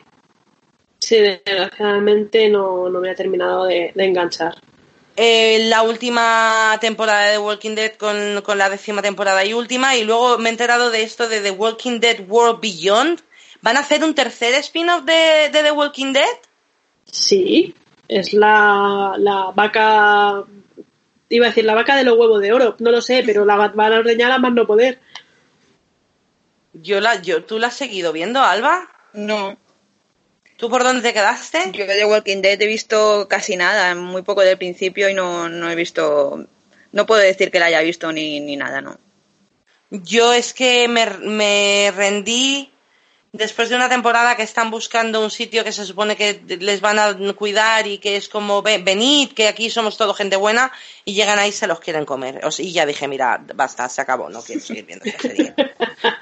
Sí, desgraciadamente no, no me ha terminado de, de enganchar. Eh, la última temporada de The Walking Dead con, con la décima temporada y última, y luego me he enterado de esto de The Walking Dead World Beyond. ¿Van a hacer un tercer spin-off de, de The Walking Dead? Sí, es la, la vaca. Iba a decir la vaca de los huevos de oro, no lo sé, pero la van a ordeñar a más no poder. Yo la, yo, ¿Tú la has seguido viendo, Alba? No, ¿Tú por dónde te quedaste? yo de Walking Dead he visto casi nada, muy poco del principio y no, no he visto, no puedo decir que la haya visto ni, ni nada, ¿no? Yo es que me, me rendí después de una temporada que están buscando un sitio que se supone que les van a cuidar y que es como "Ve- venid, que aquí somos todo gente buena y llegan ahí y se los quieren comer. O sea, y ya dije, mira, basta, se acabó, no quiero seguir viendo esta serie. *laughs*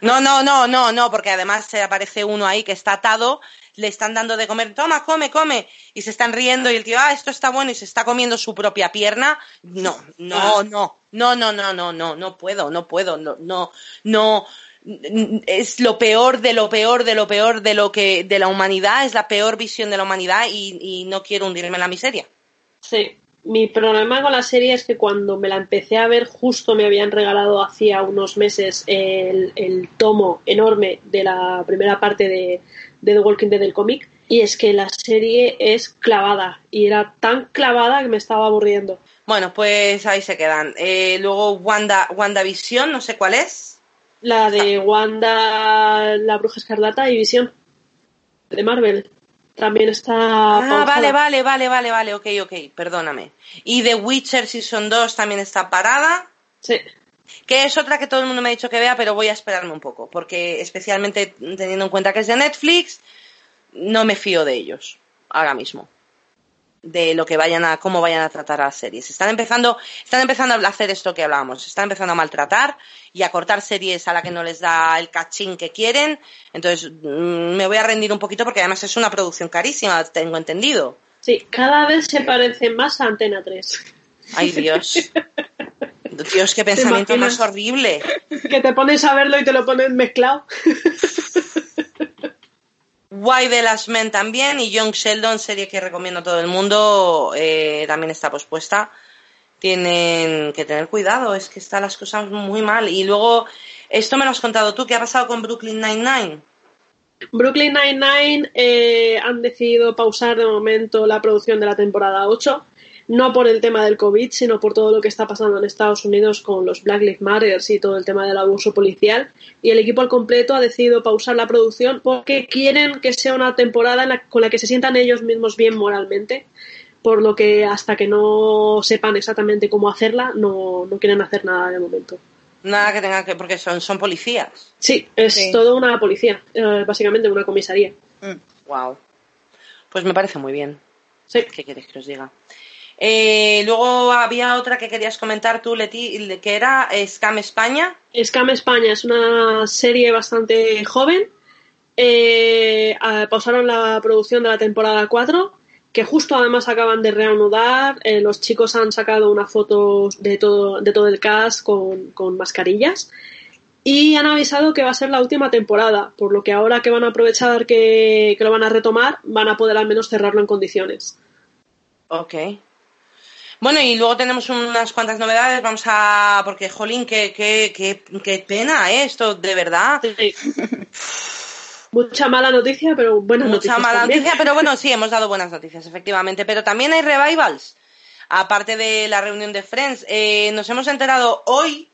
No, no, no, no, no, porque además se aparece uno ahí que está atado, le están dando de comer, toma, come, come, y se están riendo y el tío, ah, esto está bueno y se está comiendo su propia pierna. No, no, no, no, no, no, no, no, no puedo, no puedo, no, no, no. Es lo peor de lo peor de lo peor de lo que de la humanidad, es la peor visión de la humanidad y, y no quiero hundirme en la miseria. Sí. Mi problema con la serie es que cuando me la empecé a ver, justo me habían regalado hacía unos meses el, el tomo enorme de la primera parte de, de The Walking Dead del cómic. Y es que la serie es clavada. Y era tan clavada que me estaba aburriendo. Bueno, pues ahí se quedan. Eh, luego Wanda, WandaVision, no sé cuál es. La de Wanda, la Bruja Escarlata y Visión de Marvel. También está. Ah, pausada. vale, vale, vale, vale, vale, ok, ok, perdóname. Y The Witcher Season 2 también está parada, Sí. Que es otra que todo el mundo me ha dicho que vea, pero voy a esperarme un poco, porque especialmente teniendo en cuenta que es de Netflix, no me fío de ellos ahora mismo. De lo que vayan a, cómo vayan a tratar a las series. Están empezando, están empezando a hacer esto que hablábamos, están empezando a maltratar y a cortar series a la que no les da el cachín que quieren. Entonces, mm, me voy a rendir un poquito porque además es una producción carísima, tengo entendido. Sí, cada vez se parece más a Antena 3. Ay, Dios. *laughs* Dios, qué pensamiento más horrible. Que te pones a verlo y te lo pones mezclado. Why the Last Men también y Young Sheldon, serie que recomiendo a todo el mundo, eh, también está pospuesta. Tienen que tener cuidado, es que están las cosas muy mal. Y luego, esto me lo has contado tú, ¿qué ha pasado con Brooklyn Nine-Nine? Brooklyn Nine-Nine eh, han decidido pausar de momento la producción de la temporada 8 no por el tema del COVID, sino por todo lo que está pasando en Estados Unidos con los Black Lives Matter y todo el tema del abuso policial. Y el equipo al completo ha decidido pausar la producción porque quieren que sea una temporada con la que se sientan ellos mismos bien moralmente. Por lo que hasta que no sepan exactamente cómo hacerla, no, quieren hacer nada de momento. Nada que tenga que, porque son, son policías. Sí, es todo una policía, eh, básicamente una comisaría. Wow. Pues me parece muy bien. Sí. ¿Qué quieres que os diga? Eh, luego había otra que querías comentar tú, Leti, que era Scam España. Scam España es una serie bastante joven. Eh, pausaron la producción de la temporada 4, que justo además acaban de reanudar. Eh, los chicos han sacado una foto de todo, de todo el cast con, mascarillas. Y han avisado que va a ser la última temporada, por lo que ahora que van a aprovechar que, que lo van a retomar, van a poder al menos cerrarlo en condiciones. Ok. Bueno, y luego tenemos unas cuantas novedades. Vamos a. Porque, jolín, qué, qué, qué, qué pena ¿eh? esto, de verdad. *laughs* Mucha mala noticia, pero buenas noticias. Mucha mala noticia, pero bueno, sí, *laughs* hemos dado buenas noticias, efectivamente. Pero también hay revivals. Aparte de la reunión de Friends, eh, nos hemos enterado hoy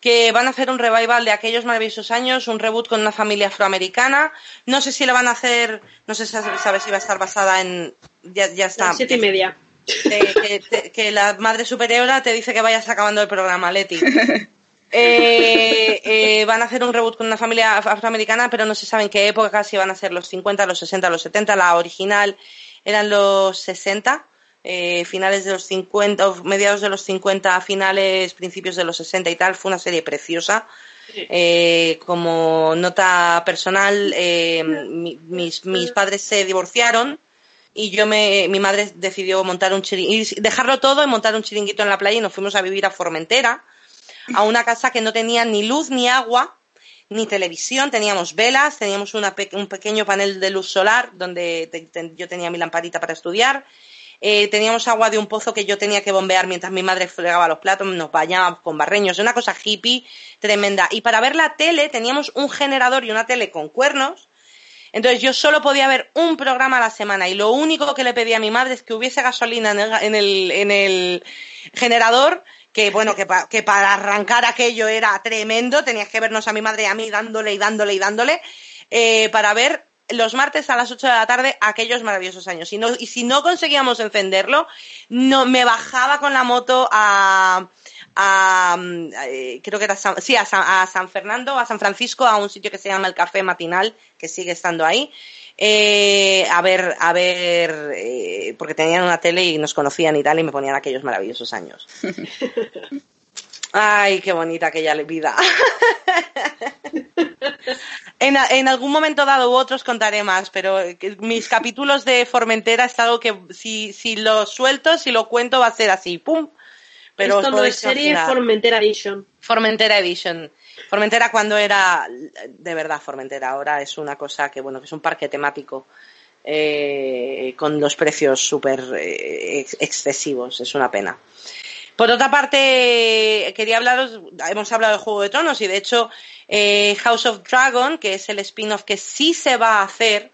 que van a hacer un revival de aquellos maravillosos años, un reboot con una familia afroamericana. No sé si lo van a hacer, no sé si sabes si va a estar basada en. Ya, ya está. siete y media que, la madre superiora te dice que vayas acabando el programa, Leti. *laughs* Eh, eh, van a hacer un reboot con una familia afroamericana, pero no se sabe en qué época, si van a ser los 50, los 60, los 70. La original eran los 60, eh, finales de los 50, mediados de los 50, finales, principios de los 60 y tal. Fue una serie preciosa. como nota personal, mis, mis padres se divorciaron y yo me, mi madre decidió montar un chiringuito, dejarlo todo y montar un chiringuito en la playa y nos fuimos a vivir a Formentera, a una casa que no tenía ni luz ni agua, ni televisión, teníamos velas, teníamos una un pequeño panel de luz solar donde yo tenía mi lamparita para estudiar, eh, teníamos agua de un pozo que yo tenía que bombear mientras mi madre fregaba los platos, nos bañábamos con barreños, una cosa hippie tremenda. Y para ver la tele teníamos un generador y una tele con cuernos entonces yo solo podía ver un programa a la semana y lo único que le pedía a mi madre es que hubiese gasolina en el, en el, generador, que bueno, que, para arrancar aquello era tremendo, tenías que vernos a mi madre y a mí dándole y dándole y dándole, eh, para ver los martes a las 8 de la tarde aquellos maravillosos años. Y, y si no conseguíamos encenderlo, no, me bajaba con la moto a, a, eh, creo que era sí, a San, Fernando, a San Francisco, a un sitio que se llama el Café Matinal, que sigue estando ahí. Eh, a ver, a ver, eh, porque tenían una tele y nos conocían y tal, y me ponían aquellos maravillosos años. Ay, qué bonita aquella vida. *laughs* en, en, algún momento dado u otros contaré más, pero mis capítulos de Formentera es algo que si, si lo suelto, si lo cuento, va a ser así, ¡pum! Pero Esto no es serie Formentera Edition. Formentera Edition. Formentera cuando era de verdad Formentera, ahora es una cosa que bueno, que es un parque temático eh, con los precios súper eh, excesivos, es una pena. Por otra parte, quería hablaros, hemos hablado de Juego de Tronos y de hecho eh, House of Dragon, que es el spin-off que sí se va a hacer,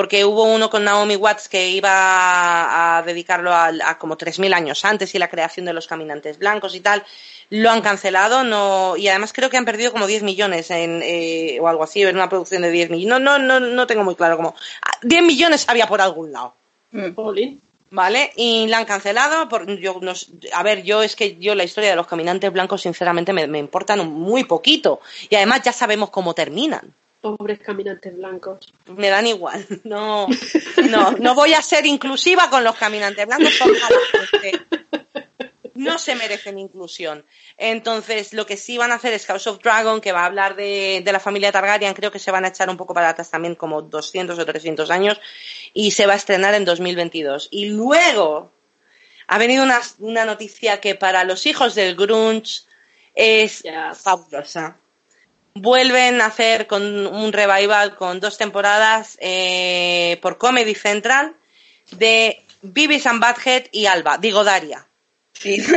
porque hubo uno con Naomi Watts que iba a dedicarlo a, como 3.000 años antes y la creación de los caminantes blancos y tal, lo han cancelado no y además creo que han perdido como 10 millones en, eh, o algo así, en una producción de 10 millones. No, no, no, no tengo muy claro cómo. 10 millones había por algún lado. Mm. ¿Vale? Y la han cancelado. Por, yo, a ver, yo es que yo la historia de los caminantes blancos, sinceramente, me, me importan muy poquito. Y además ya sabemos cómo terminan pobres caminantes blancos. Me dan igual. *laughs* No, no, no voy a ser inclusiva con los caminantes blancos. no se merecen inclusión. Entonces, lo que sí van a hacer es House of Dragon, que va a hablar de, de, la familia Targaryen. Creo que se van a echar un poco para atrás también, como 200 o 300 años. Y se va a estrenar en 2022. Y luego ha venido una, una noticia que para los hijos del grunge es Yes. fabulosa. Vuelven a hacer con un revival con dos temporadas eh, por Comedy Central de Beavis and Butthead y Alba, digo Daria. Sí. *laughs*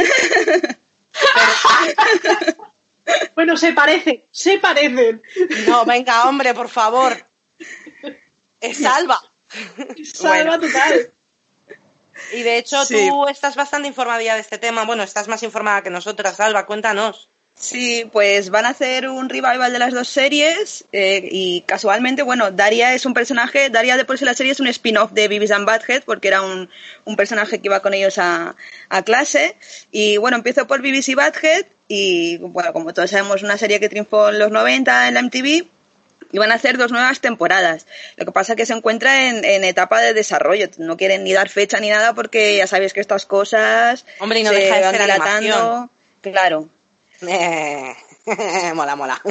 Bueno, se parecen, se parecen. No, venga, hombre, por favor. Es Alba. Salva total. Y de hecho Sí. tú estás bastante informada de este tema. Bueno, estás más informada que nosotras, Alba, cuéntanos. Sí, pues van a hacer un revival de las dos series eh, y casualmente, bueno, Daria es un personaje, Daria de por sí la serie es un spin-off de Beavis and Butthead porque era un, un personaje que iba con ellos a, a clase y bueno, empiezo por Beavis y Butthead y bueno, como todos sabemos, una serie que triunfó en los 90 en la MTV y van a hacer dos nuevas temporadas. Lo que pasa es que se encuentra en, en etapa de desarrollo. No quieren ni dar fecha ni nada porque ya sabéis que estas cosas Hombre, y no se deja de van ser dilatando. animación. Claro. Eh, *laughs* mola, mola.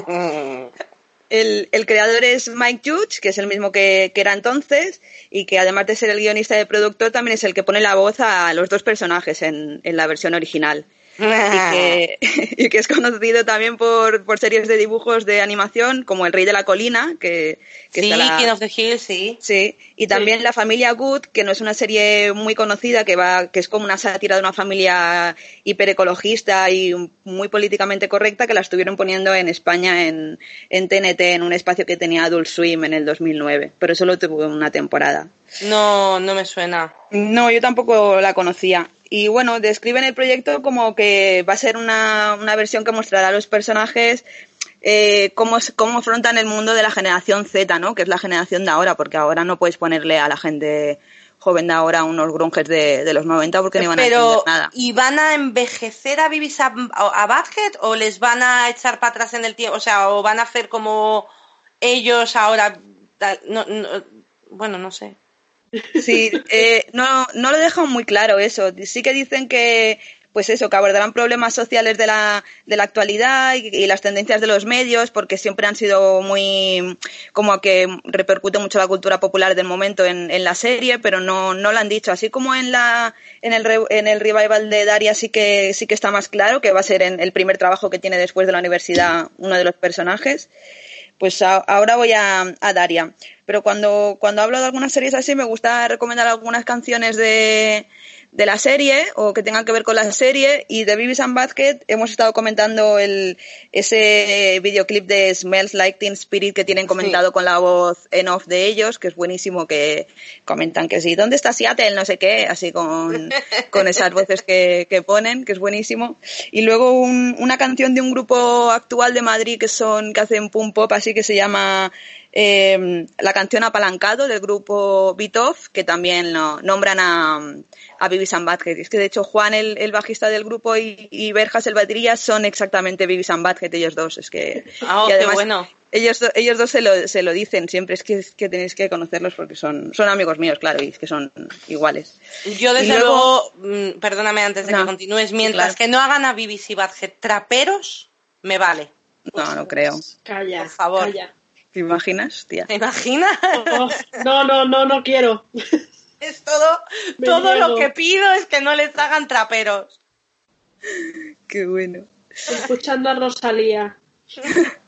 El, el creador es Mike Judge, que es el mismo que, que era entonces, y que además de ser el guionista y el productor, también es el que pone la voz a los dos personajes en, en la versión original. Y que, *laughs* *laughs* y que es conocido también por, por series de dibujos de animación, como El Rey de la Colina, que, que sí, la- King of the Hill, sí. Sí, y también La familia Good, que no es una serie muy conocida, que va, que es como una sátira de una familia hiperecologista y muy políticamente correcta, que la estuvieron poniendo en España en, en TNT, en un espacio que tenía Adult Swim en el 2009, pero solo tuvo una temporada. No, no me suena. No, yo tampoco la conocía. Y bueno, describen el proyecto como que va a ser una, una versión que mostrará a los personajes eh, cómo, cómo afrontan el mundo de la generación Z, ¿no? Que es la generación de ahora, porque ahora no puedes ponerle a la gente joven de ahora unos grunges de, de los 90 porque no van a entender nada. ¿y van a envejecer a Beavis a, a Butthead o les van a echar para atrás en el tiempo? O sea, o van a hacer como ellos ahora. No, no, bueno, no sé. Sí, eh, no, no lo dejan muy claro eso. Sí que dicen que, pues eso, que abordarán problemas sociales de la, de la actualidad y, las tendencias de los medios, porque siempre han sido muy, como que repercute mucho la cultura popular del momento en, en la serie, pero no, no lo han dicho. Así como en la, en el, en el revival de Daria sí que, sí que está más claro, que va a ser en el primer trabajo que tiene después de la universidad uno de los personajes pues a- ahora voy a, a Daria. Pero cuando, cuando hablo de algunas series así, me gusta recomendar algunas canciones de, de la serie o que tengan que ver con la serie. Y de Beavis and Butthead hemos estado comentando el, ese videoclip de Smells Like Teen Spirit que tienen comentado con la voz en off de ellos, que es buenísimo, que comentan que sí, ¿dónde está Seattle? No sé qué, así con, *laughs* con esas voces que, que ponen, que es buenísimo. Y luego un- una canción de un grupo actual de Madrid que son, que hacen pum pop, así que se llama eh, la canción Apalancado del grupo Beat que también lo, nombran a, a and Butthead. Es que de hecho Juan, el, el bajista del grupo, y, y Berjas, el batería, son exactamente Beavis and Butthead, ellos dos. Es que, *laughs* Ah, y qué además, bueno. Ellos, ellos dos se lo, se lo dicen siempre, es que, es que tenéis que conocerlos porque son, son amigos míos, claro, y es que son iguales. Yo, desde luego- luego, mm, perdóname antes de No, que continúes, mientras claro. que no hagan a Beavis y Butthead traperos, me vale. No, no creo. Calla, Por favor. calla. ¿Te imaginas, tía? ¿Te imaginas? Oh, no, no, no, no quiero. Es todo, Me todo lo que pido es que no les hagan traperos. Qué bueno. Escuchando a Rosalía. *laughs*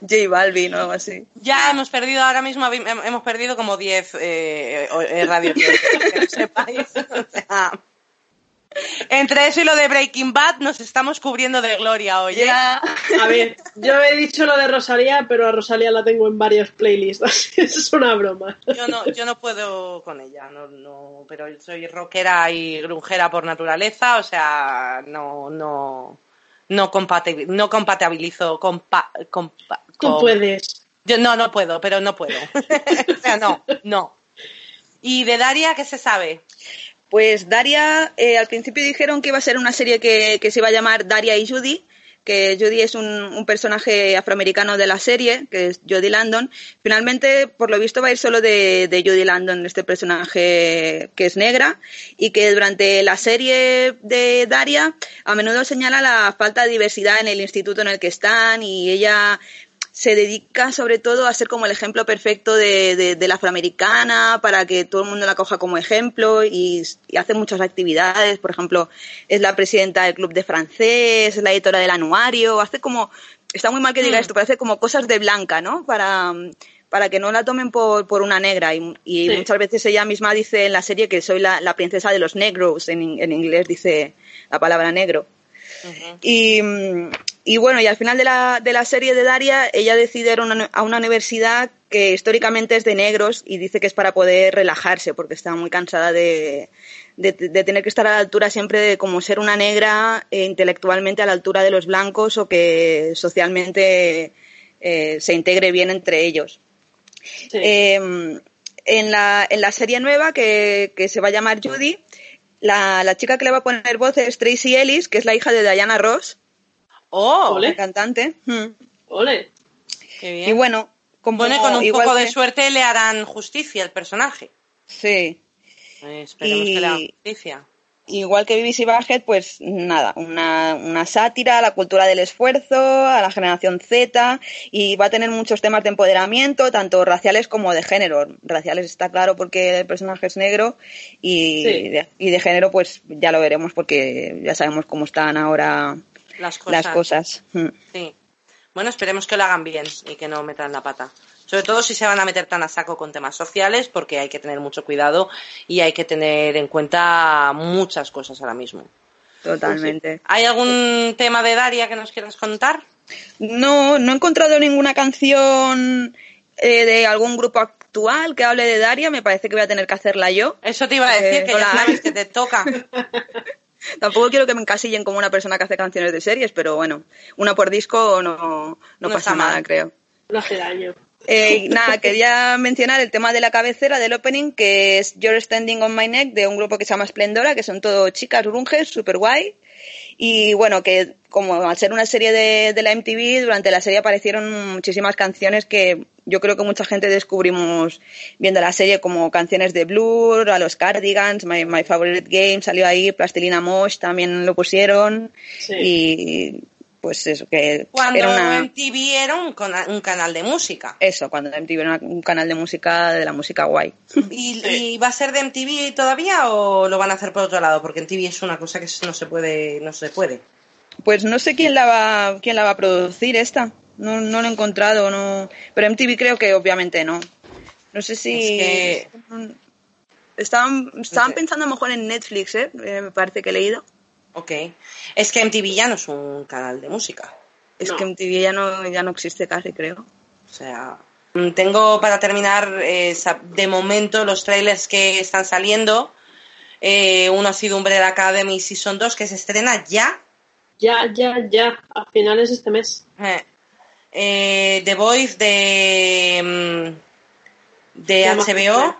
J Balvin o algo así. Ya hemos perdido, ahora mismo hemos perdido como 10 eh, eh, radios. *laughs* que lo sepáis. O sea, entre eso y lo de Breaking Bad nos estamos cubriendo de gloria hoy. ¿eh? Ya. A ver, yo he dicho lo de Rosalía, pero a Rosalía la tengo en varias playlists. *laughs* así que Es una broma. Yo no, yo no puedo con ella, no, no, pero soy rockera y grunjera por naturaleza, o sea, no, no, no, compati- no compatibilizo, compa, compa- Tú con- puedes. Yo no, no puedo, pero no puedo. *laughs* o sea, no, no. ¿Y de Daria qué se sabe? Pues Daria, eh, al principio dijeron que iba a ser una serie que, que se iba a llamar Daria y Judy, que Judy es un, personaje afroamericano de la serie, que es Judy Landon. Finalmente, por lo visto, va a ir solo de, de Judy Landon, este personaje que es negra, y que durante la serie de Daria a menudo señala la falta de diversidad en el instituto en el que están y ella se dedica sobre todo a ser como el ejemplo perfecto de, de, la afroamericana para que todo el mundo la coja como ejemplo y, hace muchas actividades. Por ejemplo, es la presidenta del club de francés, es la editora del anuario, hace como, está muy mal que diga mm. esto, pero hace como cosas de blanca, ¿no? Para, para que no la tomen por, por una negra. Y, muchas veces ella misma dice en la serie que soy la, la princesa de los negros, en, en inglés dice la palabra negro. Y, y bueno, y al final de la, de la serie de Daria, ella decide ir a una universidad que históricamente es de negros y dice que es para poder relajarse porque está muy cansada de, de, tener que estar a la altura siempre de como ser una negra e intelectualmente a la altura de los blancos o que socialmente eh, se integre bien entre ellos. Em, en, la, en la serie nueva que, que se va a llamar Judy, la, la, chica que le va a poner voz es Tracy Ellis, que es la hija de Diana Ross. ¡Oh! La cantante. Hmm. ¡Ole! Qué bien. Y bueno, como, con un poco de suerte le harán justicia al personaje. Sí. Esperemos que le hagan justicia. Igual que BBC Budget, pues nada, una, una, sátira a la cultura del esfuerzo, a la generación Z, y va a tener muchos temas de empoderamiento, tanto raciales como de género. Raciales está claro porque el personaje es negro, y, de, y de género, pues ya lo veremos porque ya sabemos cómo están ahora las cosas. Mm. Sí. Bueno, esperemos que lo hagan bien y que no metan la pata. Sobre todo si se van a meter tan a saco con temas sociales, porque hay que tener mucho cuidado y hay que tener en cuenta muchas cosas ahora mismo. Totalmente. ¿Hay algún tema de Daria que nos quieras contar? No, no he encontrado ninguna canción eh, de algún grupo actual que hable de Daria. Me parece que voy a tener que hacerla yo. Eso te iba a decir, eh, que ya sabes que te toca. *laughs* Tampoco quiero que me encasillen como una persona que hace canciones de series, pero bueno, una por disco no, no, pasa nada, creo. No hace daño. Eh, nada, *laughs* quería mencionar el tema de la cabecera del opening, que es You're Standing on My Neck, de un grupo que se llama Splendora, que son todo chicas grunges, super guay. Y bueno, que como al ser una serie de, de la MTV, durante la serie aparecieron muchísimas canciones que yo creo que mucha gente descubrimos viendo la serie como canciones de Blur, a los Cardigans, My, My Favorite Game salió ahí, Plastilina Mosh también lo pusieron y pues eso que cuando MTV era un, un, canal de música eso cuando MTV era un canal de música de la música guay ¿Y, va a ser de MTV todavía o lo van a hacer por otro lado porque MTV es una cosa que no se puede no se puede pues no sé quién la va quién la va a producir esta no, no lo he encontrado, no. Pero MTV creo que obviamente no. No sé si. Estaban, estaban pensando a lo mejor en Netflix, ¿eh? ¿eh? Me parece que he leído. Ok. Es que MTV ya no es un canal de música. Es que MTV ya no, ya no existe casi, creo. O sea. Mm, tengo para terminar, eh, de momento, los trailers que están saliendo. Eh, uno ha sido Umbrella Academy Season 2, que se estrena ya. Ya, ya, ya. A finales de este mes. Eh, eh, The Voice de, mm, de, HBO.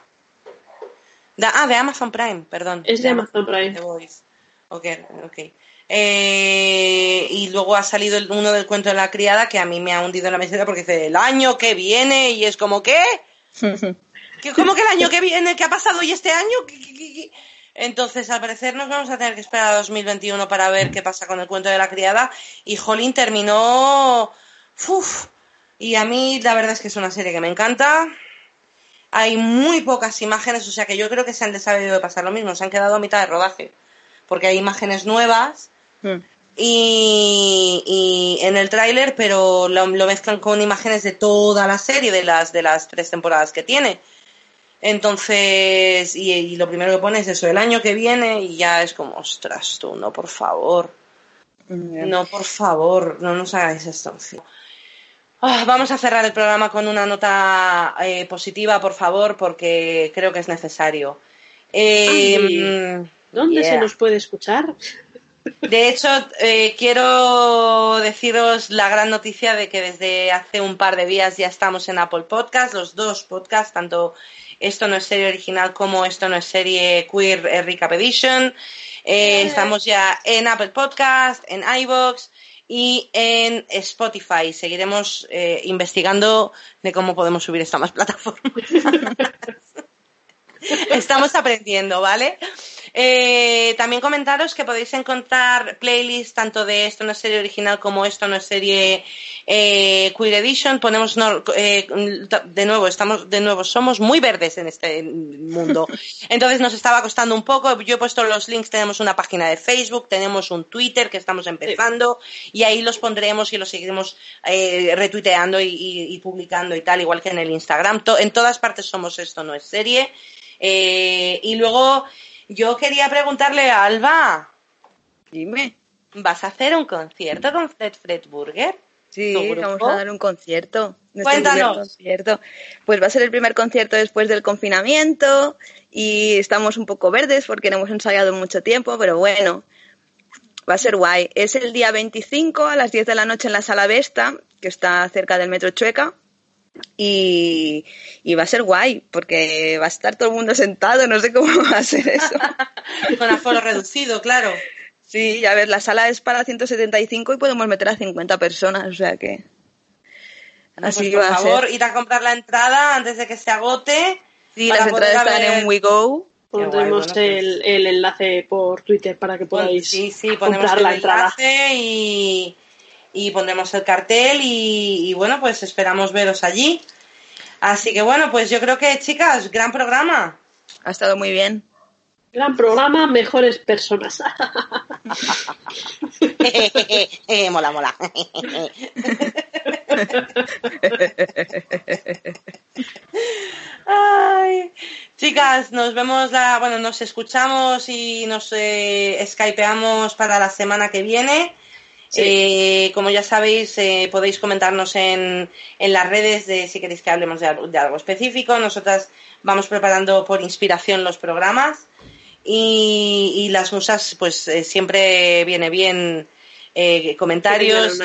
ah, de Amazon Prime, perdón. Es de, Amazon Prime. The Voice. Ok, ok. Eh, y luego ha salido uno del cuento de la criada que a mí me ha hundido en la meseta porque dice el año que viene y es como ¿qué? *laughs* ¿Cómo que el año que viene? ¿Qué ha pasado y este año? Entonces, al parecer nos vamos a tener que esperar a 2021 para ver qué pasa con el cuento de la criada y Jolín terminó Uf, y a mí la verdad es que es una serie que me encanta. Hay muy pocas imágenes, o sea que yo creo que se han desabido de pasar lo mismo, se han quedado a mitad de rodaje, porque hay imágenes nuevas mm. y, y, en el tráiler, pero lo, mezclan con imágenes de toda la serie, de las, de las tres temporadas que tiene. Entonces, y, lo primero que pone es eso, el año que viene, y ya es como, ostras, tú, no, por favor. No, por favor, no nos hagáis esto. Ah, vamos a cerrar el programa con una nota eh, positiva, por favor, porque creo que es necesario. Eh, ¿Dónde se nos puede escuchar? De hecho, eh, quiero deciros la gran noticia de que desde hace un par de días ya estamos en Apple Podcast, los dos podcasts, tanto Esto no es serie original como Esto no es serie queer Recap Edition. estamos ya en Apple Podcast, en iVoox y en Spotify. Seguiremos eh, investigando de cómo podemos subir esta más plataformas. *laughs* *laughs* Estamos aprendiendo, ¿vale? Eh, también comentaros que podéis encontrar playlists tanto de esto no es serie original como esto no es serie eh, Queer Edition. Ponemos eh, de nuevo, estamos de nuevo, somos muy verdes en este mundo. *laughs* Entonces nos estaba costando un poco. Yo he puesto los links, tenemos una página de Facebook, tenemos un Twitter que estamos empezando y ahí los pondremos y los seguiremos retuiteando y, publicando y tal, igual que en el Instagram. en todas partes somos esto no es serie. Y luego yo quería preguntarle a Alba. Dime. ¿Vas a hacer un concierto con Fred Fred Burger? Sí, vamos a dar un concierto. Cuéntanos. Concierto. Pues va a ser el primer concierto después del confinamiento y estamos un poco verdes porque no hemos ensayado mucho tiempo, pero bueno, va a ser guay. Es el día 25 a las 10 de la noche en la Sala Vesta, que está cerca del Metro Chueca. Y, va a ser guay, porque va a estar todo el mundo sentado, no sé cómo *laughs* va a ser eso. *laughs* Con aforo reducido, claro. Sí, a ver, la sala es para 175 y podemos meter a 50 personas, o sea que... Así pues, por favor, ir a comprar la entrada antes de que se agote. Sí, las entradas están en WeGo. Pondremos pues. el, el, enlace por Twitter para que podáis sí, sí, comprar la entrada. Y, y pondremos el cartel y, bueno, pues esperamos veros allí. Así que bueno, pues yo creo que chicas, gran programa. Ha estado muy bien. Gran programa, mejores personas. *laughs* mola, mola. Ay, chicas, nos vemos la, bueno, nos escuchamos y nos eh, skypeamos para la semana que viene. Eh, como ya sabéis, eh, podéis comentarnos en, en, las redes de si queréis que hablemos de, algo específico. Nosotras vamos preparando por inspiración los programas y, las musas, pues eh, siempre viene bien comentarios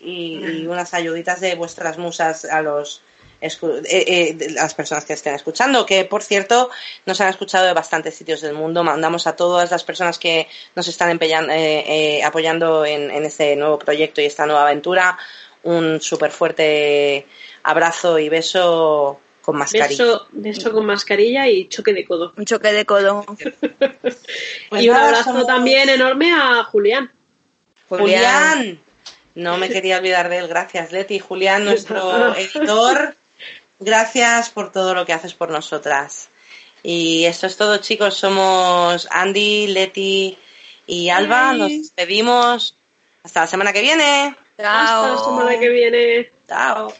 y, y, unas ayuditas de vuestras musas a los eh, eh, las personas que estén escuchando, que por cierto nos han escuchado de bastantes sitios del mundo. Mandamos a todas las personas que nos están eh, apoyando en, este nuevo proyecto y esta nueva aventura un súper fuerte abrazo y beso con mascarilla. Beso, con mascarilla y choque de codo. Un choque de codo. *laughs* y un abrazo también enorme a Julián. Julián. No me quería olvidar de él. Gracias, Leti. Julián, *laughs* nuestro *laughs* editor Gracias por todo lo que haces por nosotras. Y esto es todo, chicos. Somos Andy, Leti y Alba. Nos despedimos. Hasta la semana que viene. Chao. Hasta la semana que viene. Chao.